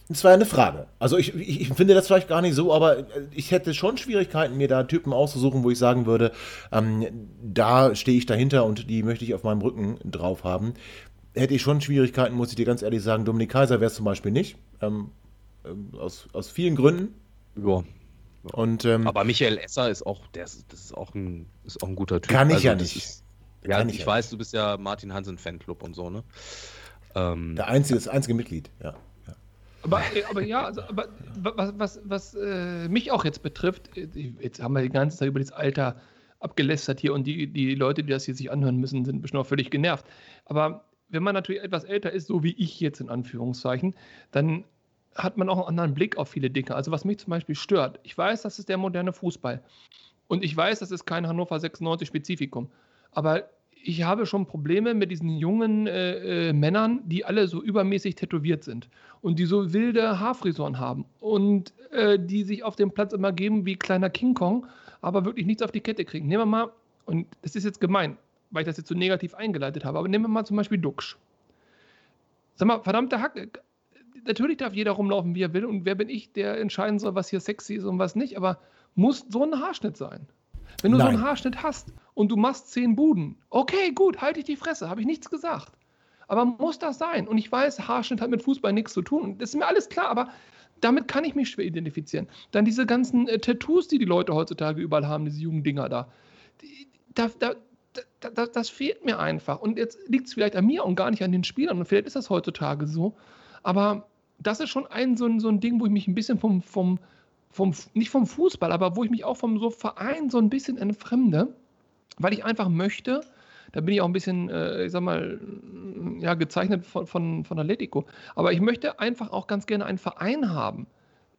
Das war eine Frage. Also ich, ich, ich, finde das vielleicht gar nicht so, aber ich hätte schon Schwierigkeiten, mir da Typen auszusuchen, wo ich sagen würde, ähm, da stehe ich dahinter und die möchte ich auf meinem Rücken drauf haben. Hätte ich schon Schwierigkeiten, muss ich dir ganz ehrlich sagen. Dominik Kaiser wäre es zum Beispiel nicht. Ähm, ähm, aus, aus vielen Gründen. Ja. Und, ähm, aber Michael Esser ist auch, der ist, das ist auch ein, ist auch ein guter Typ. Kann ich also, ja nicht. Ist, ja, kann ich, ich weiß, nicht. du bist ja Martin Hansen Fanclub und so, ne? Ähm, der einzige, das einzige Mitglied, ja. Aber, äh, aber ja, also, aber was, was, was äh, mich auch jetzt betrifft, äh, jetzt haben wir die ganze Zeit über das Alter abgelästert hier und die, die Leute, die das hier sich anhören müssen, sind bestimmt auch völlig genervt. Aber wenn man natürlich etwas älter ist, so wie ich jetzt in Anführungszeichen, dann hat man auch einen anderen Blick auf viele Dinge. Also was mich zum Beispiel stört, ich weiß, das ist der moderne Fußball. Und ich weiß, das ist kein Hannover 96 Spezifikum. Aber ich habe schon Probleme mit diesen jungen äh, äh, Männern, die alle so übermäßig tätowiert sind und die so wilde Haarfrisuren haben und äh, die sich auf dem Platz immer geben wie kleiner King Kong, aber wirklich nichts auf die Kette kriegen. Nehmen wir mal, und das ist jetzt gemein, weil ich das jetzt so negativ eingeleitet habe, aber nehmen wir mal zum Beispiel Duxch. Sag mal, verdammte Hacke, natürlich darf jeder rumlaufen, wie er will. Und wer bin ich, der entscheiden soll, was hier sexy ist und was nicht. Aber muss so ein Haarschnitt sein. Wenn du Nein. so einen Haarschnitt hast und du machst zehn Buden, okay, gut, halte ich die Fresse, habe ich nichts gesagt. Aber muss das sein? Und ich weiß, Haarschnitt hat mit Fußball nichts zu tun. Das ist mir alles klar, aber damit kann ich mich schwer identifizieren. Dann diese ganzen äh, Tattoos, die die Leute heutzutage überall haben, diese jungen Dinger da. Die, da, da, da das fehlt mir einfach. Und jetzt liegt es vielleicht an mir und gar nicht an den Spielern. Und vielleicht ist das heutzutage so. Aber das ist schon ein so, ein so ein Ding, wo ich mich ein bisschen vom, vom, vom, nicht vom Fußball, aber wo ich mich auch vom so Verein so ein bisschen entfremde, weil ich einfach möchte, da bin ich auch ein bisschen, äh, ich sag mal, ja, gezeichnet von, von, von Atletico, aber ich möchte einfach auch ganz gerne einen Verein haben.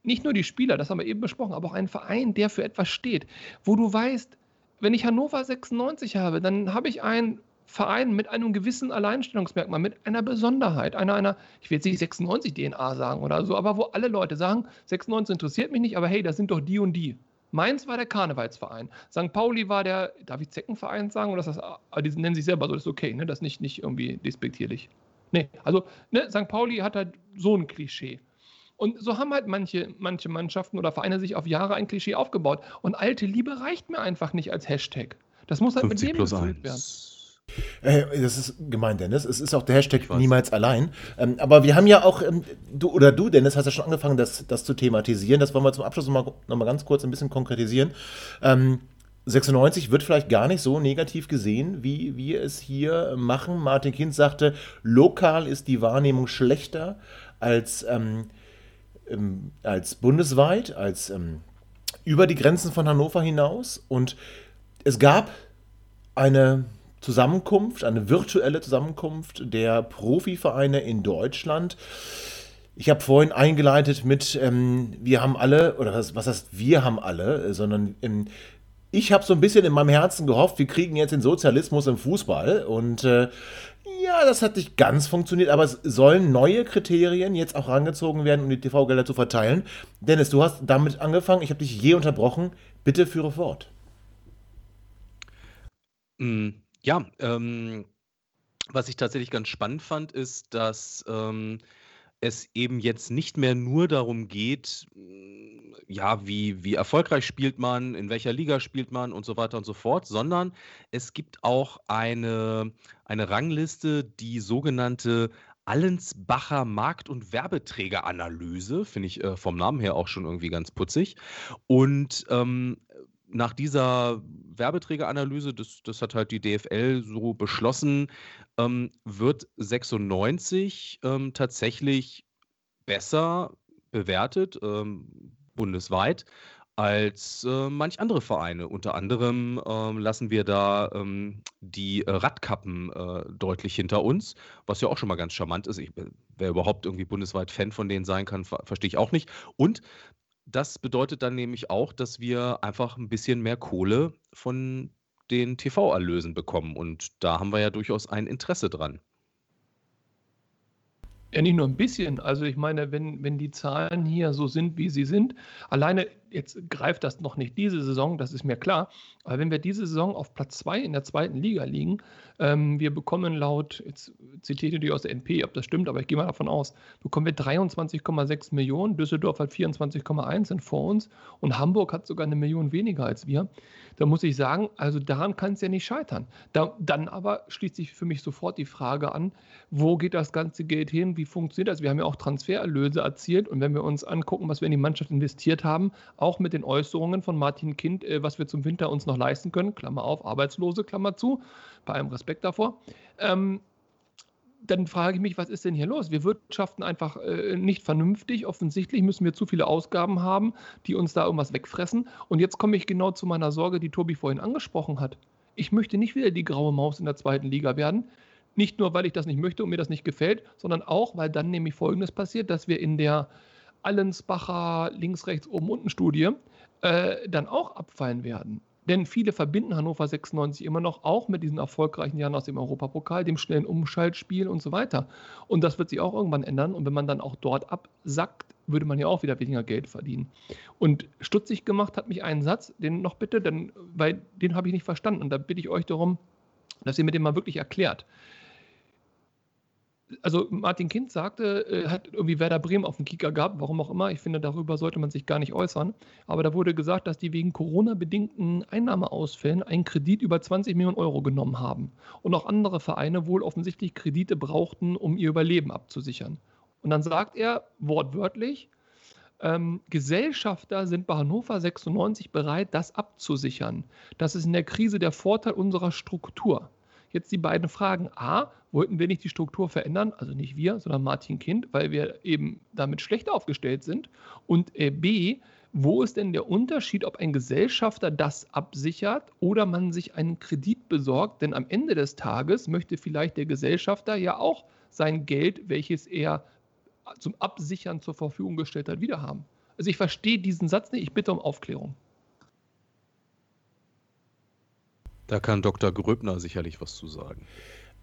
Nicht nur die Spieler, das haben wir eben besprochen, aber auch einen Verein, der für etwas steht, wo du weißt, wenn ich Hannover 96 habe, dann habe ich einen Verein mit einem gewissen Alleinstellungsmerkmal, mit einer Besonderheit, einer, einer, ich will jetzt nicht 96 DNA sagen oder so, aber wo alle Leute sagen, 96 interessiert mich nicht, aber hey, das sind doch die und die. Mainz war der Karnevalsverein. St. Pauli war der, darf ich Zeckenverein sagen? Oder ist das, ah, die nennen sich selber so, das ist okay, ne? Das ist nicht, nicht irgendwie despektierlich. Nee, also ne, St. Pauli hat halt so ein Klischee. Und so haben halt manche, manche Mannschaften oder Vereine sich auf Jahre ein Klischee aufgebaut. Und alte Liebe reicht mir einfach nicht als Hashtag. Das muss halt mit dem gefüllt werden. Äh, das ist gemein, Dennis. Es ist auch der Hashtag niemals allein. Ähm, aber wir haben ja auch, ähm, du oder du, Dennis, hast ja schon angefangen, das, das zu thematisieren. Das wollen wir zum Abschluss nochmal noch mal ganz kurz ein bisschen konkretisieren. Ähm, 96 wird vielleicht gar nicht so negativ gesehen, wie wir es hier machen. Martin Kind sagte, lokal ist die Wahrnehmung schlechter als, ähm, ähm, als bundesweit, als ähm, über die Grenzen von Hannover hinaus. Und es gab eine Zusammenkunft, eine virtuelle Zusammenkunft der Profivereine in Deutschland. Ich habe vorhin eingeleitet mit, ähm, wir haben alle, oder was, was heißt wir haben alle, sondern ähm, ich habe so ein bisschen in meinem Herzen gehofft, wir kriegen jetzt den Sozialismus im Fußball. Und äh, ja, das hat nicht ganz funktioniert, aber es sollen neue Kriterien jetzt auch rangezogen werden, um die TV-Gelder zu verteilen. Dennis, du hast damit angefangen, ich habe dich je unterbrochen. Bitte führe fort. Mm. Ja, ähm, was ich tatsächlich ganz spannend fand, ist, dass ähm, es eben jetzt nicht mehr nur darum geht, mm, ja, wie, wie erfolgreich spielt man, in welcher Liga spielt man und so weiter und so fort, sondern es gibt auch eine, eine Rangliste, die sogenannte Allensbacher Markt- und Werbeträgeranalyse, finde ich äh, vom Namen her auch schon irgendwie ganz putzig. Und ähm, nach dieser Werbeträgeranalyse, das, das hat halt die DFL so beschlossen, ähm, wird 96 ähm, tatsächlich besser bewertet, ähm, bundesweit, als äh, manch andere Vereine. Unter anderem ähm, lassen wir da ähm, die äh, Radkappen äh, deutlich hinter uns, was ja auch schon mal ganz charmant ist. Ich, wer überhaupt irgendwie bundesweit Fan von denen sein kann, ver verstehe ich auch nicht. Und das bedeutet dann nämlich auch, dass wir einfach ein bisschen mehr Kohle von den TV-Erlösen bekommen. Und da haben wir ja durchaus ein Interesse dran. Ja, nicht nur ein bisschen. Also ich meine, wenn, wenn die Zahlen hier so sind, wie sie sind, alleine jetzt greift das noch nicht diese Saison, das ist mir klar. Aber wenn wir diese Saison auf Platz 2 in der zweiten Liga liegen, ähm, wir bekommen laut, jetzt zitiere ich aus der NP, ob das stimmt, aber ich gehe mal davon aus, bekommen wir 23,6 Millionen, Düsseldorf hat 24,1 sind vor uns und Hamburg hat sogar eine Million weniger als wir. Da muss ich sagen, also daran kann es ja nicht scheitern. Da, dann aber schließt sich für mich sofort die Frage an, wo geht das ganze Geld hin, wie funktioniert das? Wir haben ja auch Transfererlöse erzielt und wenn wir uns angucken, was wir in die Mannschaft investiert haben, auch mit den Äußerungen von Martin Kind, äh, was wir zum Winter uns noch leisten können, Klammer auf, Arbeitslose, Klammer zu, bei allem Respekt davor. Ähm, dann frage ich mich, was ist denn hier los? Wir wirtschaften einfach äh, nicht vernünftig. Offensichtlich müssen wir zu viele Ausgaben haben, die uns da irgendwas wegfressen. Und jetzt komme ich genau zu meiner Sorge, die Tobi vorhin angesprochen hat. Ich möchte nicht wieder die graue Maus in der zweiten Liga werden. Nicht nur, weil ich das nicht möchte und mir das nicht gefällt, sondern auch, weil dann nämlich Folgendes passiert, dass wir in der Allensbacher links, rechts, oben, unten Studie äh, dann auch abfallen werden. Denn viele verbinden Hannover 96 immer noch auch mit diesen erfolgreichen Jahren aus dem Europapokal, dem schnellen Umschaltspiel und so weiter. Und das wird sich auch irgendwann ändern. Und wenn man dann auch dort absackt, würde man ja auch wieder weniger Geld verdienen. Und stutzig gemacht hat mich einen Satz, den noch bitte, denn, weil den habe ich nicht verstanden. Und da bitte ich euch darum, dass ihr mir den mal wirklich erklärt also Martin Kind sagte, er hat irgendwie Werder Bremen auf dem Kicker gehabt, warum auch immer. Ich finde, darüber sollte man sich gar nicht äußern. Aber da wurde gesagt, dass die wegen Corona-bedingten Einnahmeausfällen einen Kredit über 20 Millionen Euro genommen haben. Und auch andere Vereine wohl offensichtlich Kredite brauchten, um ihr Überleben abzusichern. Und dann sagt er wortwörtlich, ähm, Gesellschafter sind bei Hannover 96 bereit, das abzusichern. Das ist in der Krise der Vorteil unserer Struktur. Jetzt die beiden Fragen. A, wollten wir nicht die Struktur verändern? Also nicht wir, sondern Martin Kind, weil wir eben damit schlecht aufgestellt sind. Und äh, B, wo ist denn der Unterschied, ob ein Gesellschafter das absichert oder man sich einen Kredit besorgt? Denn am Ende des Tages möchte vielleicht der Gesellschafter ja auch sein Geld, welches er zum Absichern zur Verfügung gestellt hat, wiederhaben. Also ich verstehe diesen Satz nicht, ich bitte um Aufklärung. Da kann Dr. Gröbner sicherlich was zu sagen.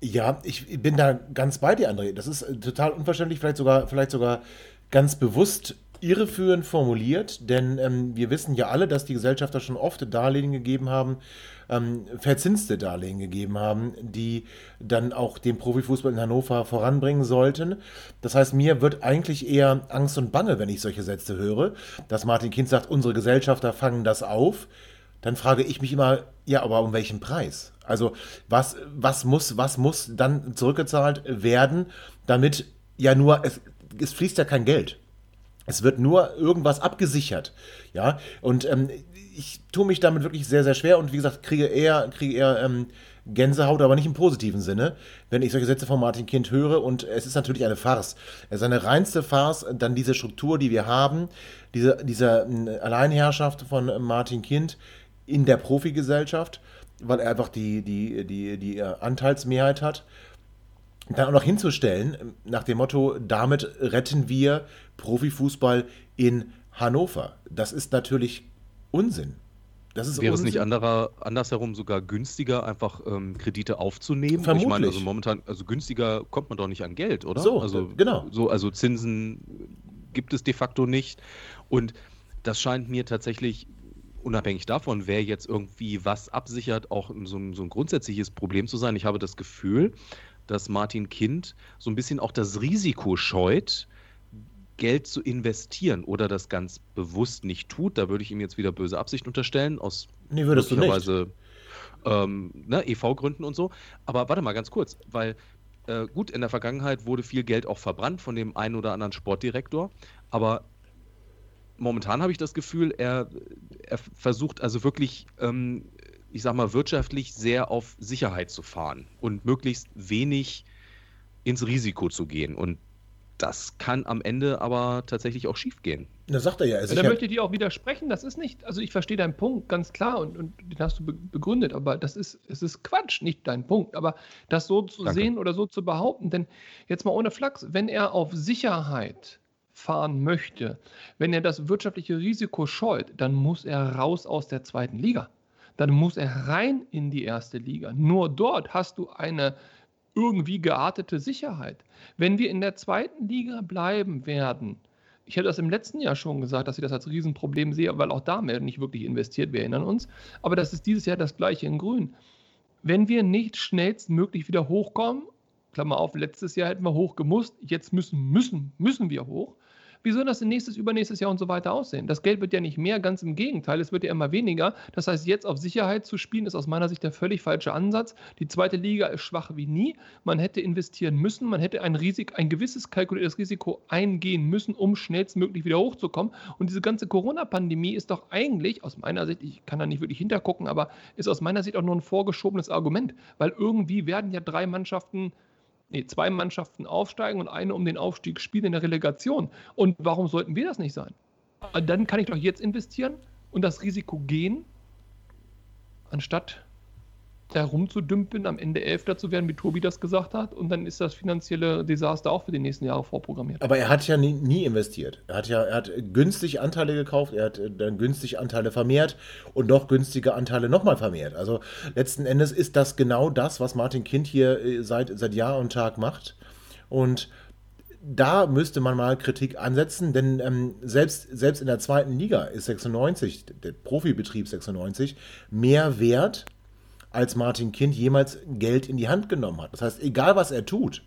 Ja, ich bin da ganz bei dir, André. Das ist äh, total unverständlich, vielleicht sogar, vielleicht sogar ganz bewusst irreführend formuliert, denn ähm, wir wissen ja alle, dass die Gesellschafter schon oft Darlehen gegeben haben, ähm, verzinste Darlehen gegeben haben, die dann auch den Profifußball in Hannover voranbringen sollten. Das heißt, mir wird eigentlich eher Angst und Bange, wenn ich solche Sätze höre, dass Martin Kind sagt, unsere Gesellschafter fangen das auf dann frage ich mich immer, ja, aber um welchen Preis? Also was, was, muss, was muss dann zurückgezahlt werden, damit ja nur, es, es fließt ja kein Geld. Es wird nur irgendwas abgesichert. Ja, und ähm, ich tue mich damit wirklich sehr, sehr schwer und wie gesagt, kriege eher, kriege eher ähm, Gänsehaut, aber nicht im positiven Sinne, wenn ich solche Sätze von Martin Kind höre. Und es ist natürlich eine Farce. Es ist eine reinste Farce, dann diese Struktur, die wir haben, diese, diese äh, Alleinherrschaft von Martin Kind, in der Profigesellschaft, weil er einfach die, die, die, die äh, Anteilsmehrheit hat. Dann auch noch hinzustellen, nach dem Motto, damit retten wir Profifußball in Hannover. Das ist natürlich Unsinn. Das ist Wäre es nicht anderer, andersherum sogar günstiger, einfach ähm, Kredite aufzunehmen? Vermutlich. Ich meine, also momentan, also günstiger kommt man doch nicht an Geld, oder? So, also, genau. So, also Zinsen gibt es de facto nicht. Und das scheint mir tatsächlich unabhängig davon, wer jetzt irgendwie was absichert, auch so ein, so ein grundsätzliches Problem zu sein. Ich habe das Gefühl, dass Martin Kind so ein bisschen auch das Risiko scheut, Geld zu investieren oder das ganz bewusst nicht tut. Da würde ich ihm jetzt wieder böse Absicht unterstellen, aus nee, würdest möglicherweise ähm, ne, EV-Gründen und so. Aber warte mal ganz kurz, weil äh, gut, in der Vergangenheit wurde viel Geld auch verbrannt von dem einen oder anderen Sportdirektor, aber momentan habe ich das Gefühl, er, er versucht also wirklich, ähm, ich sag mal, wirtschaftlich sehr auf Sicherheit zu fahren und möglichst wenig ins Risiko zu gehen. Und das kann am Ende aber tatsächlich auch schief gehen. Das sagt er ja. Also da möchte ich dir auch widersprechen. Das ist nicht, also ich verstehe deinen Punkt ganz klar und, und den hast du begründet, aber das ist, es ist Quatsch, nicht dein Punkt. Aber das so zu Danke. sehen oder so zu behaupten, denn jetzt mal ohne Flachs, wenn er auf Sicherheit fahren möchte, wenn er das wirtschaftliche Risiko scheut, dann muss er raus aus der zweiten Liga. Dann muss er rein in die erste Liga. Nur dort hast du eine irgendwie geartete Sicherheit. Wenn wir in der zweiten Liga bleiben werden, ich hätte das im letzten Jahr schon gesagt, dass ich das als Riesenproblem sehe, weil auch da nicht wirklich investiert, wir erinnern uns. Aber das ist dieses Jahr das gleiche in Grün. Wenn wir nicht schnellstmöglich wieder hochkommen, Klammer auf, letztes Jahr hätten wir hoch gemusst, jetzt müssen, müssen, müssen wir hoch, wie soll das denn nächstes, übernächstes Jahr und so weiter aussehen? Das Geld wird ja nicht mehr, ganz im Gegenteil, es wird ja immer weniger. Das heißt, jetzt auf Sicherheit zu spielen, ist aus meiner Sicht der völlig falsche Ansatz. Die zweite Liga ist schwach wie nie. Man hätte investieren müssen, man hätte ein, Risik, ein gewisses kalkuliertes Risiko eingehen müssen, um schnellstmöglich wieder hochzukommen. Und diese ganze Corona-Pandemie ist doch eigentlich, aus meiner Sicht, ich kann da nicht wirklich hintergucken, aber ist aus meiner Sicht auch nur ein vorgeschobenes Argument, weil irgendwie werden ja drei Mannschaften nee, zwei Mannschaften aufsteigen und eine um den Aufstieg spielen in der Relegation. Und warum sollten wir das nicht sein? Dann kann ich doch jetzt investieren und das Risiko gehen, anstatt da rumzudümpeln, am Ende Elfter zu werden, wie Tobi das gesagt hat, und dann ist das finanzielle Desaster auch für die nächsten Jahre vorprogrammiert. Aber er hat ja nie, nie investiert. Er hat ja er hat günstig Anteile gekauft, er hat äh, dann günstig Anteile vermehrt und noch günstige Anteile nochmal vermehrt. Also letzten Endes ist das genau das, was Martin Kind hier äh, seit, seit Jahr und Tag macht. Und da müsste man mal Kritik ansetzen, denn ähm, selbst, selbst in der zweiten Liga ist 96, der Profibetrieb 96, mehr wert als Martin Kind jemals Geld in die Hand genommen hat. Das heißt, egal was er tut,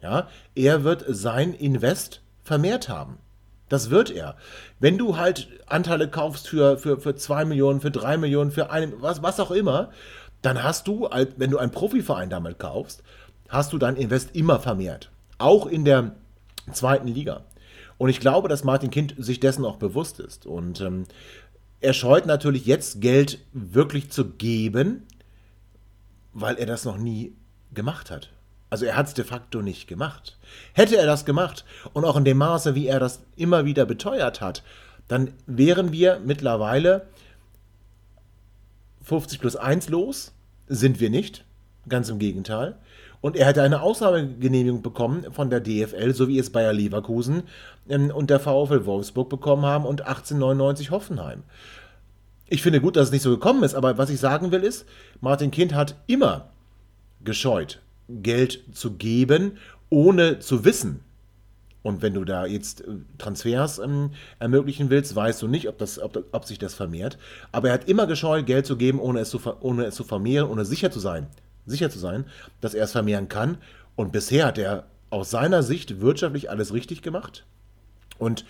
ja, er wird sein Invest vermehrt haben. Das wird er. Wenn du halt Anteile kaufst für, für, für 2 Millionen, für 3 Millionen, für eine, was, was auch immer, dann hast du, wenn du einen Profiverein damit kaufst, hast du dein Invest immer vermehrt. Auch in der zweiten Liga. Und ich glaube, dass Martin Kind sich dessen auch bewusst ist. Und ähm, er scheut natürlich jetzt Geld wirklich zu geben, weil er das noch nie gemacht hat. Also er hat es de facto nicht gemacht. Hätte er das gemacht und auch in dem Maße, wie er das immer wieder beteuert hat, dann wären wir mittlerweile 50 plus 1 los. Sind wir nicht. Ganz im Gegenteil. Und er hätte eine Ausnahmegenehmigung bekommen von der DFL, so wie es Bayer Leverkusen ähm, und der VfL Wolfsburg bekommen haben und 1899 Hoffenheim. Ich finde gut, dass es nicht so gekommen ist, aber was ich sagen will ist, Martin Kind hat immer gescheut, Geld zu geben, ohne zu wissen. Und wenn du da jetzt äh, Transfers ähm, ermöglichen willst, weißt du nicht, ob, das, ob, ob, sich das vermehrt. Aber er hat immer gescheut, Geld zu geben, ohne es zu, ohne es zu vermehren, ohne sicher zu sein, sicher zu sein, dass er es vermehren kann. Und bisher hat er aus seiner Sicht wirtschaftlich alles richtig gemacht und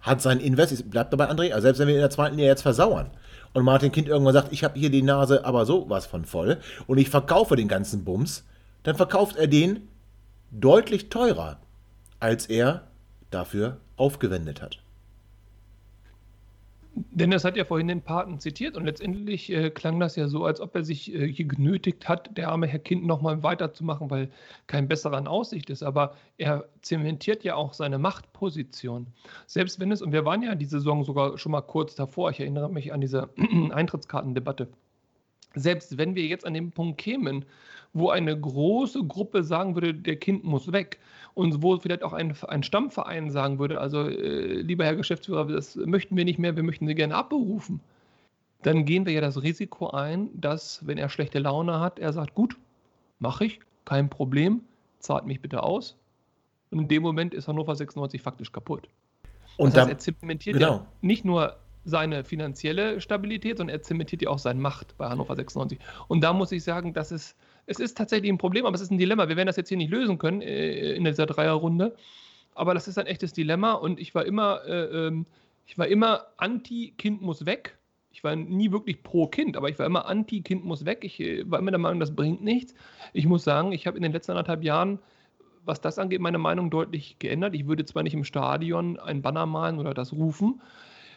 hat sein Invest, bleibt dabei André, also selbst wenn wir in der zweiten Liga jetzt versauern, und Martin Kind irgendwann sagt, ich habe hier die Nase aber sowas von voll und ich verkaufe den ganzen Bums, dann verkauft er den deutlich teurer, als er dafür aufgewendet hat. Dennis hat ja vorhin den Paten zitiert und letztendlich äh, klang das ja so, als ob er sich äh, hier genötigt hat, der arme Herr Kind nochmal weiterzumachen, weil kein besserer in Aussicht ist. Aber er zementiert ja auch seine Machtposition. Selbst wenn es, und wir waren ja die Saison sogar schon mal kurz davor, ich erinnere mich an diese [clears throat] Eintrittskartendebatte, selbst wenn wir jetzt an den Punkt kämen, wo eine große Gruppe sagen würde, der Kind muss weg und wo vielleicht auch ein, ein Stammverein sagen würde, also äh, lieber Herr Geschäftsführer, das möchten wir nicht mehr, wir möchten Sie gerne abberufen, dann gehen wir ja das Risiko ein, dass, wenn er schlechte Laune hat, er sagt, gut, mache ich, kein Problem, zahlt mich bitte aus. Und in dem Moment ist Hannover 96 faktisch kaputt. Und das heißt, er zementiert genau. ja nicht nur seine finanzielle Stabilität, sondern er zementiert ja auch seine Macht bei Hannover 96. Und da muss ich sagen, das ist es ist tatsächlich ein Problem, aber es ist ein Dilemma. Wir werden das jetzt hier nicht lösen können äh, in dieser Dreierrunde. Aber das ist ein echtes Dilemma und ich war immer, äh, ähm, ich war immer anti-Kind muss weg. Ich war nie wirklich pro Kind, aber ich war immer anti-Kind muss weg. Ich äh, war immer der Meinung, das bringt nichts. Ich muss sagen, ich habe in den letzten anderthalb Jahren, was das angeht, meine Meinung deutlich geändert. Ich würde zwar nicht im Stadion ein Banner malen oder das rufen,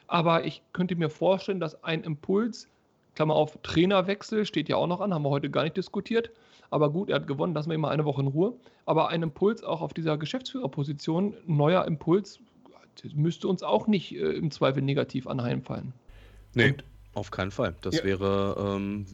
Aber ich könnte mir vorstellen, dass ein Impuls, Klammer auf, Trainerwechsel steht ja auch noch an, haben wir heute gar nicht diskutiert. Aber gut, er hat gewonnen, lassen wir ihn mal eine Woche in Ruhe. Aber ein Impuls auch auf dieser Geschäftsführerposition, neuer Impuls, müsste uns auch nicht äh, im Zweifel negativ anheimfallen. Nee, Und, auf keinen Fall. Das ja. wäre, ähm,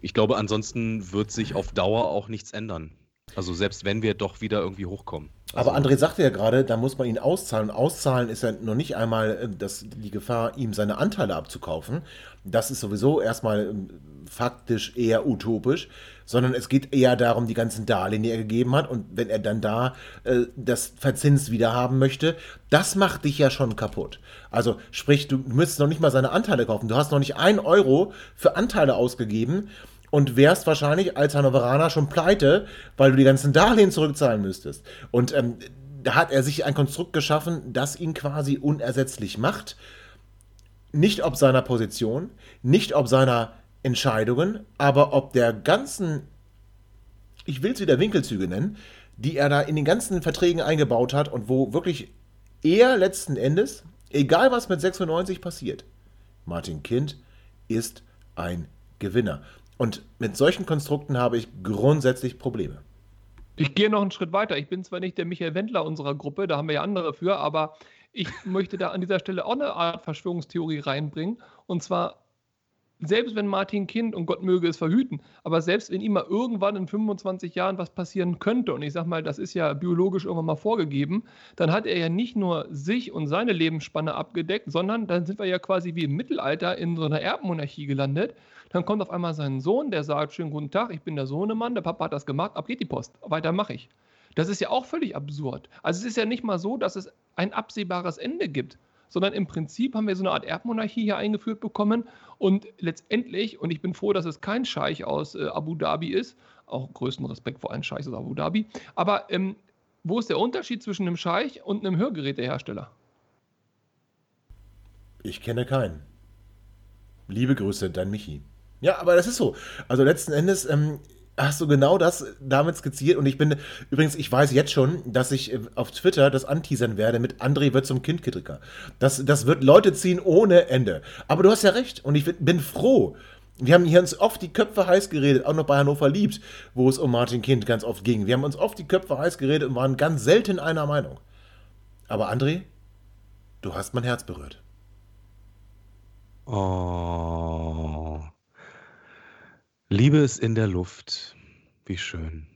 ich glaube, ansonsten wird sich auf Dauer auch nichts ändern. Also selbst wenn wir doch wieder irgendwie hochkommen. Also Aber André sagte ja gerade, da muss man ihn auszahlen. Auszahlen ist ja noch nicht einmal äh, das, die Gefahr, ihm seine Anteile abzukaufen. Das ist sowieso erstmal ähm, faktisch eher utopisch, sondern es geht eher darum, die ganzen Darlehen, die er gegeben hat. Und wenn er dann da äh, das Verzins wieder haben möchte, das macht dich ja schon kaputt. Also sprich, du müsstest noch nicht mal seine Anteile kaufen. Du hast noch nicht ein Euro für Anteile ausgegeben und wärst wahrscheinlich als Hannoveraner schon pleite, weil du die ganzen Darlehen zurückzahlen müsstest. Und ähm, da hat er sich ein Konstrukt geschaffen, das ihn quasi unersetzlich macht. Nicht ob seiner Position, nicht ob seiner Entscheidungen, aber ob der ganzen, ich will es wieder Winkelzüge nennen, die er da in den ganzen Verträgen eingebaut hat und wo wirklich er letzten Endes, egal was mit 96 passiert, Martin Kind ist ein Gewinner. Und mit solchen Konstrukten habe ich grundsätzlich Probleme. Ich gehe noch einen Schritt weiter. Ich bin zwar nicht der Michael Wendler unserer Gruppe, da haben wir ja andere für, aber ich [laughs] möchte da an dieser Stelle auch eine Art Verschwörungstheorie reinbringen. Und zwar selbst wenn Martin Kind, und Gott möge es verhüten, aber selbst wenn ihm mal irgendwann in 25 Jahren was passieren könnte, und ich sag mal, das ist ja biologisch irgendwann mal vorgegeben, dann hat er ja nicht nur sich und seine Lebensspanne abgedeckt, sondern dann sind wir ja quasi wie im Mittelalter in so einer Erbmonarchie gelandet. Dann kommt auf einmal sein Sohn, der sagt: Schönen guten Tag, ich bin der Sohnemann, der Papa hat das gemacht, ab geht die Post, weiter mache ich. Das ist ja auch völlig absurd. Also es ist ja nicht mal so, dass es ein absehbares Ende gibt sondern im Prinzip haben wir so eine Art Erbmonarchie hier eingeführt bekommen und letztendlich, und ich bin froh, dass es kein Scheich aus äh, Abu Dhabi ist, auch größten Respekt vor allen Scheichs aus Abu Dhabi, aber ähm, wo ist der Unterschied zwischen einem Scheich und einem Hörgerätehersteller? Ich kenne keinen. Liebe Grüße, dein Michi. Ja, aber das ist so. Also letzten Endes, ähm, hast du genau das damit skizziert. Und ich bin, übrigens, ich weiß jetzt schon, dass ich äh, auf Twitter das anteasern werde mit André wird zum Kindkritiker. Das, das wird Leute ziehen ohne Ende. Aber du hast ja recht. Und ich bin froh. Wir haben hier uns oft die Köpfe heiß geredet, auch noch bei Hannover liebt, wo es um Martin Kind ganz oft ging. Wir haben uns oft die Köpfe heiß geredet und waren ganz selten einer Meinung. Aber André, du hast mein Herz berührt. Oh. Liebe ist in der Luft. Wie schön.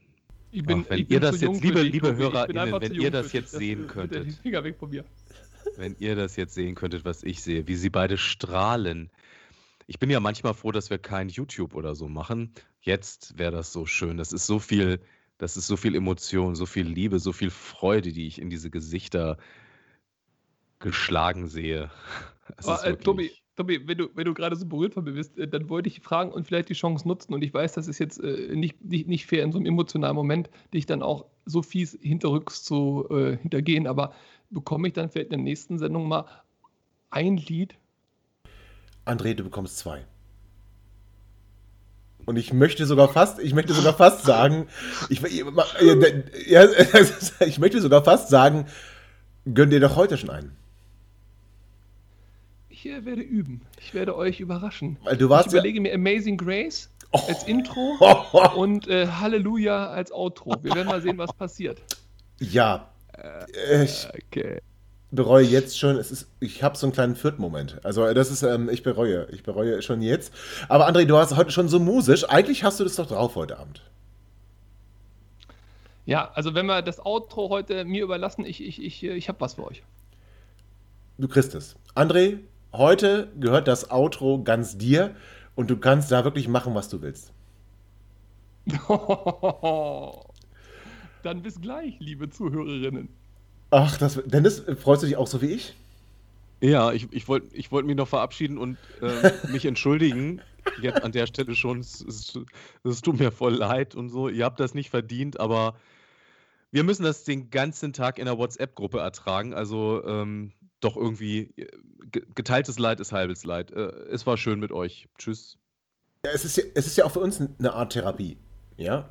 Ich bin, Auch wenn ich ihr das jetzt, liebe, liebe HörerInnen, wenn ihr das jetzt sehen könntet. Finger weg von mir. Wenn ihr das jetzt sehen könntet, was ich sehe, wie sie beide strahlen. Ich bin ja manchmal froh, dass wir kein YouTube oder so machen. Jetzt wäre das so schön. Das ist so viel, das ist so viel Emotion, so viel Liebe, so viel Freude, die ich in diese Gesichter geschlagen sehe. [laughs] Aber, äh, Tobi, Tobi, wenn du, wenn du gerade so berührt von mir bist, äh, dann wollte ich fragen und vielleicht die Chance nutzen. Und ich weiß, das ist jetzt äh, nicht, nicht, nicht fair in so einem emotionalen Moment, dich dann auch so fies hinterrücks zu äh, hintergehen. Aber bekomme ich dann vielleicht in der nächsten Sendung mal ein Lied? André, du bekommst zwei. Und ich möchte sogar fast, ich möchte sogar fast sagen, ich, [laughs] ja, ich möchte sogar fast sagen, gönn dir doch heute schon einen ich äh, werde üben. Ich werde euch überraschen. Weil du warst ich überlege ja mir Amazing Grace oh. als Intro [laughs] und äh, Halleluja als Outro. Wir werden mal sehen, was passiert. Ja. Äh, ich okay. bereue jetzt schon, es ist, ich habe so einen kleinen Viertmoment. Also das ist, ähm, ich bereue, ich bereue schon jetzt. Aber André, du hast heute schon so musisch. Eigentlich hast du das doch drauf heute Abend. Ja, also wenn wir das Outro heute mir überlassen, ich, ich, ich, ich habe was für euch. Du kriegst es. André, Heute gehört das Outro ganz dir und du kannst da wirklich machen, was du willst. [laughs] Dann bis gleich, liebe Zuhörerinnen. Ach, das, Dennis, freust du dich auch so wie ich? Ja, ich, ich wollte ich wollt mich noch verabschieden und äh, [laughs] mich entschuldigen. Jetzt an der Stelle schon. Es, es, es tut mir voll leid und so. Ihr habt das nicht verdient, aber wir müssen das den ganzen Tag in der WhatsApp-Gruppe ertragen. Also ähm, doch irgendwie äh, geteiltes Leid ist halbes Leid. Äh, es war schön mit euch. Tschüss. Ja, es ist ja, es ist ja auch für uns eine Art Therapie. Ja.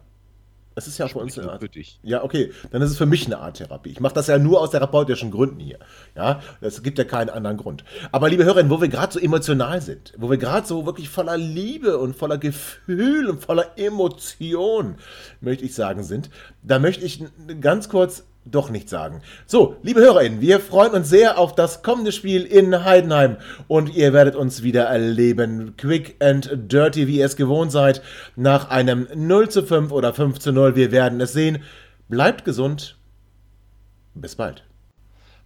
Das ist ja auch für uns eine Art. Für dich. Ja, okay. Dann ist es für mich eine Art Therapie. Ich mache das ja nur aus therapeutischen Gründen hier. Ja, es gibt ja keinen anderen Grund. Aber liebe Hörerinnen, wo wir gerade so emotional sind, wo wir gerade so wirklich voller Liebe und voller Gefühl und voller Emotion, möchte ich sagen, sind, da möchte ich ganz kurz doch nicht sagen. So, liebe HörerInnen, wir freuen uns sehr auf das kommende Spiel in Heidenheim und ihr werdet uns wieder erleben. Quick and dirty, wie ihr es gewohnt seid, nach einem 0 zu 5 oder 5 zu 0. Wir werden es sehen. Bleibt gesund. Bis bald.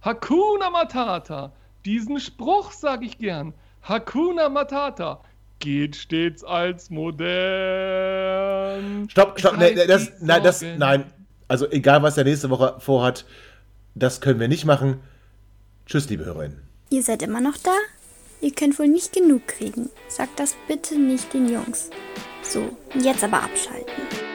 Hakuna Matata. Diesen Spruch sage ich gern. Hakuna Matata geht stets als modern. Stopp, stopp, nee, das, nein, das, nein, also egal, was er nächste Woche vorhat, das können wir nicht machen. Tschüss, liebe Hörerinnen. Ihr seid immer noch da? Ihr könnt wohl nicht genug kriegen. Sagt das bitte nicht den Jungs. So, jetzt aber abschalten.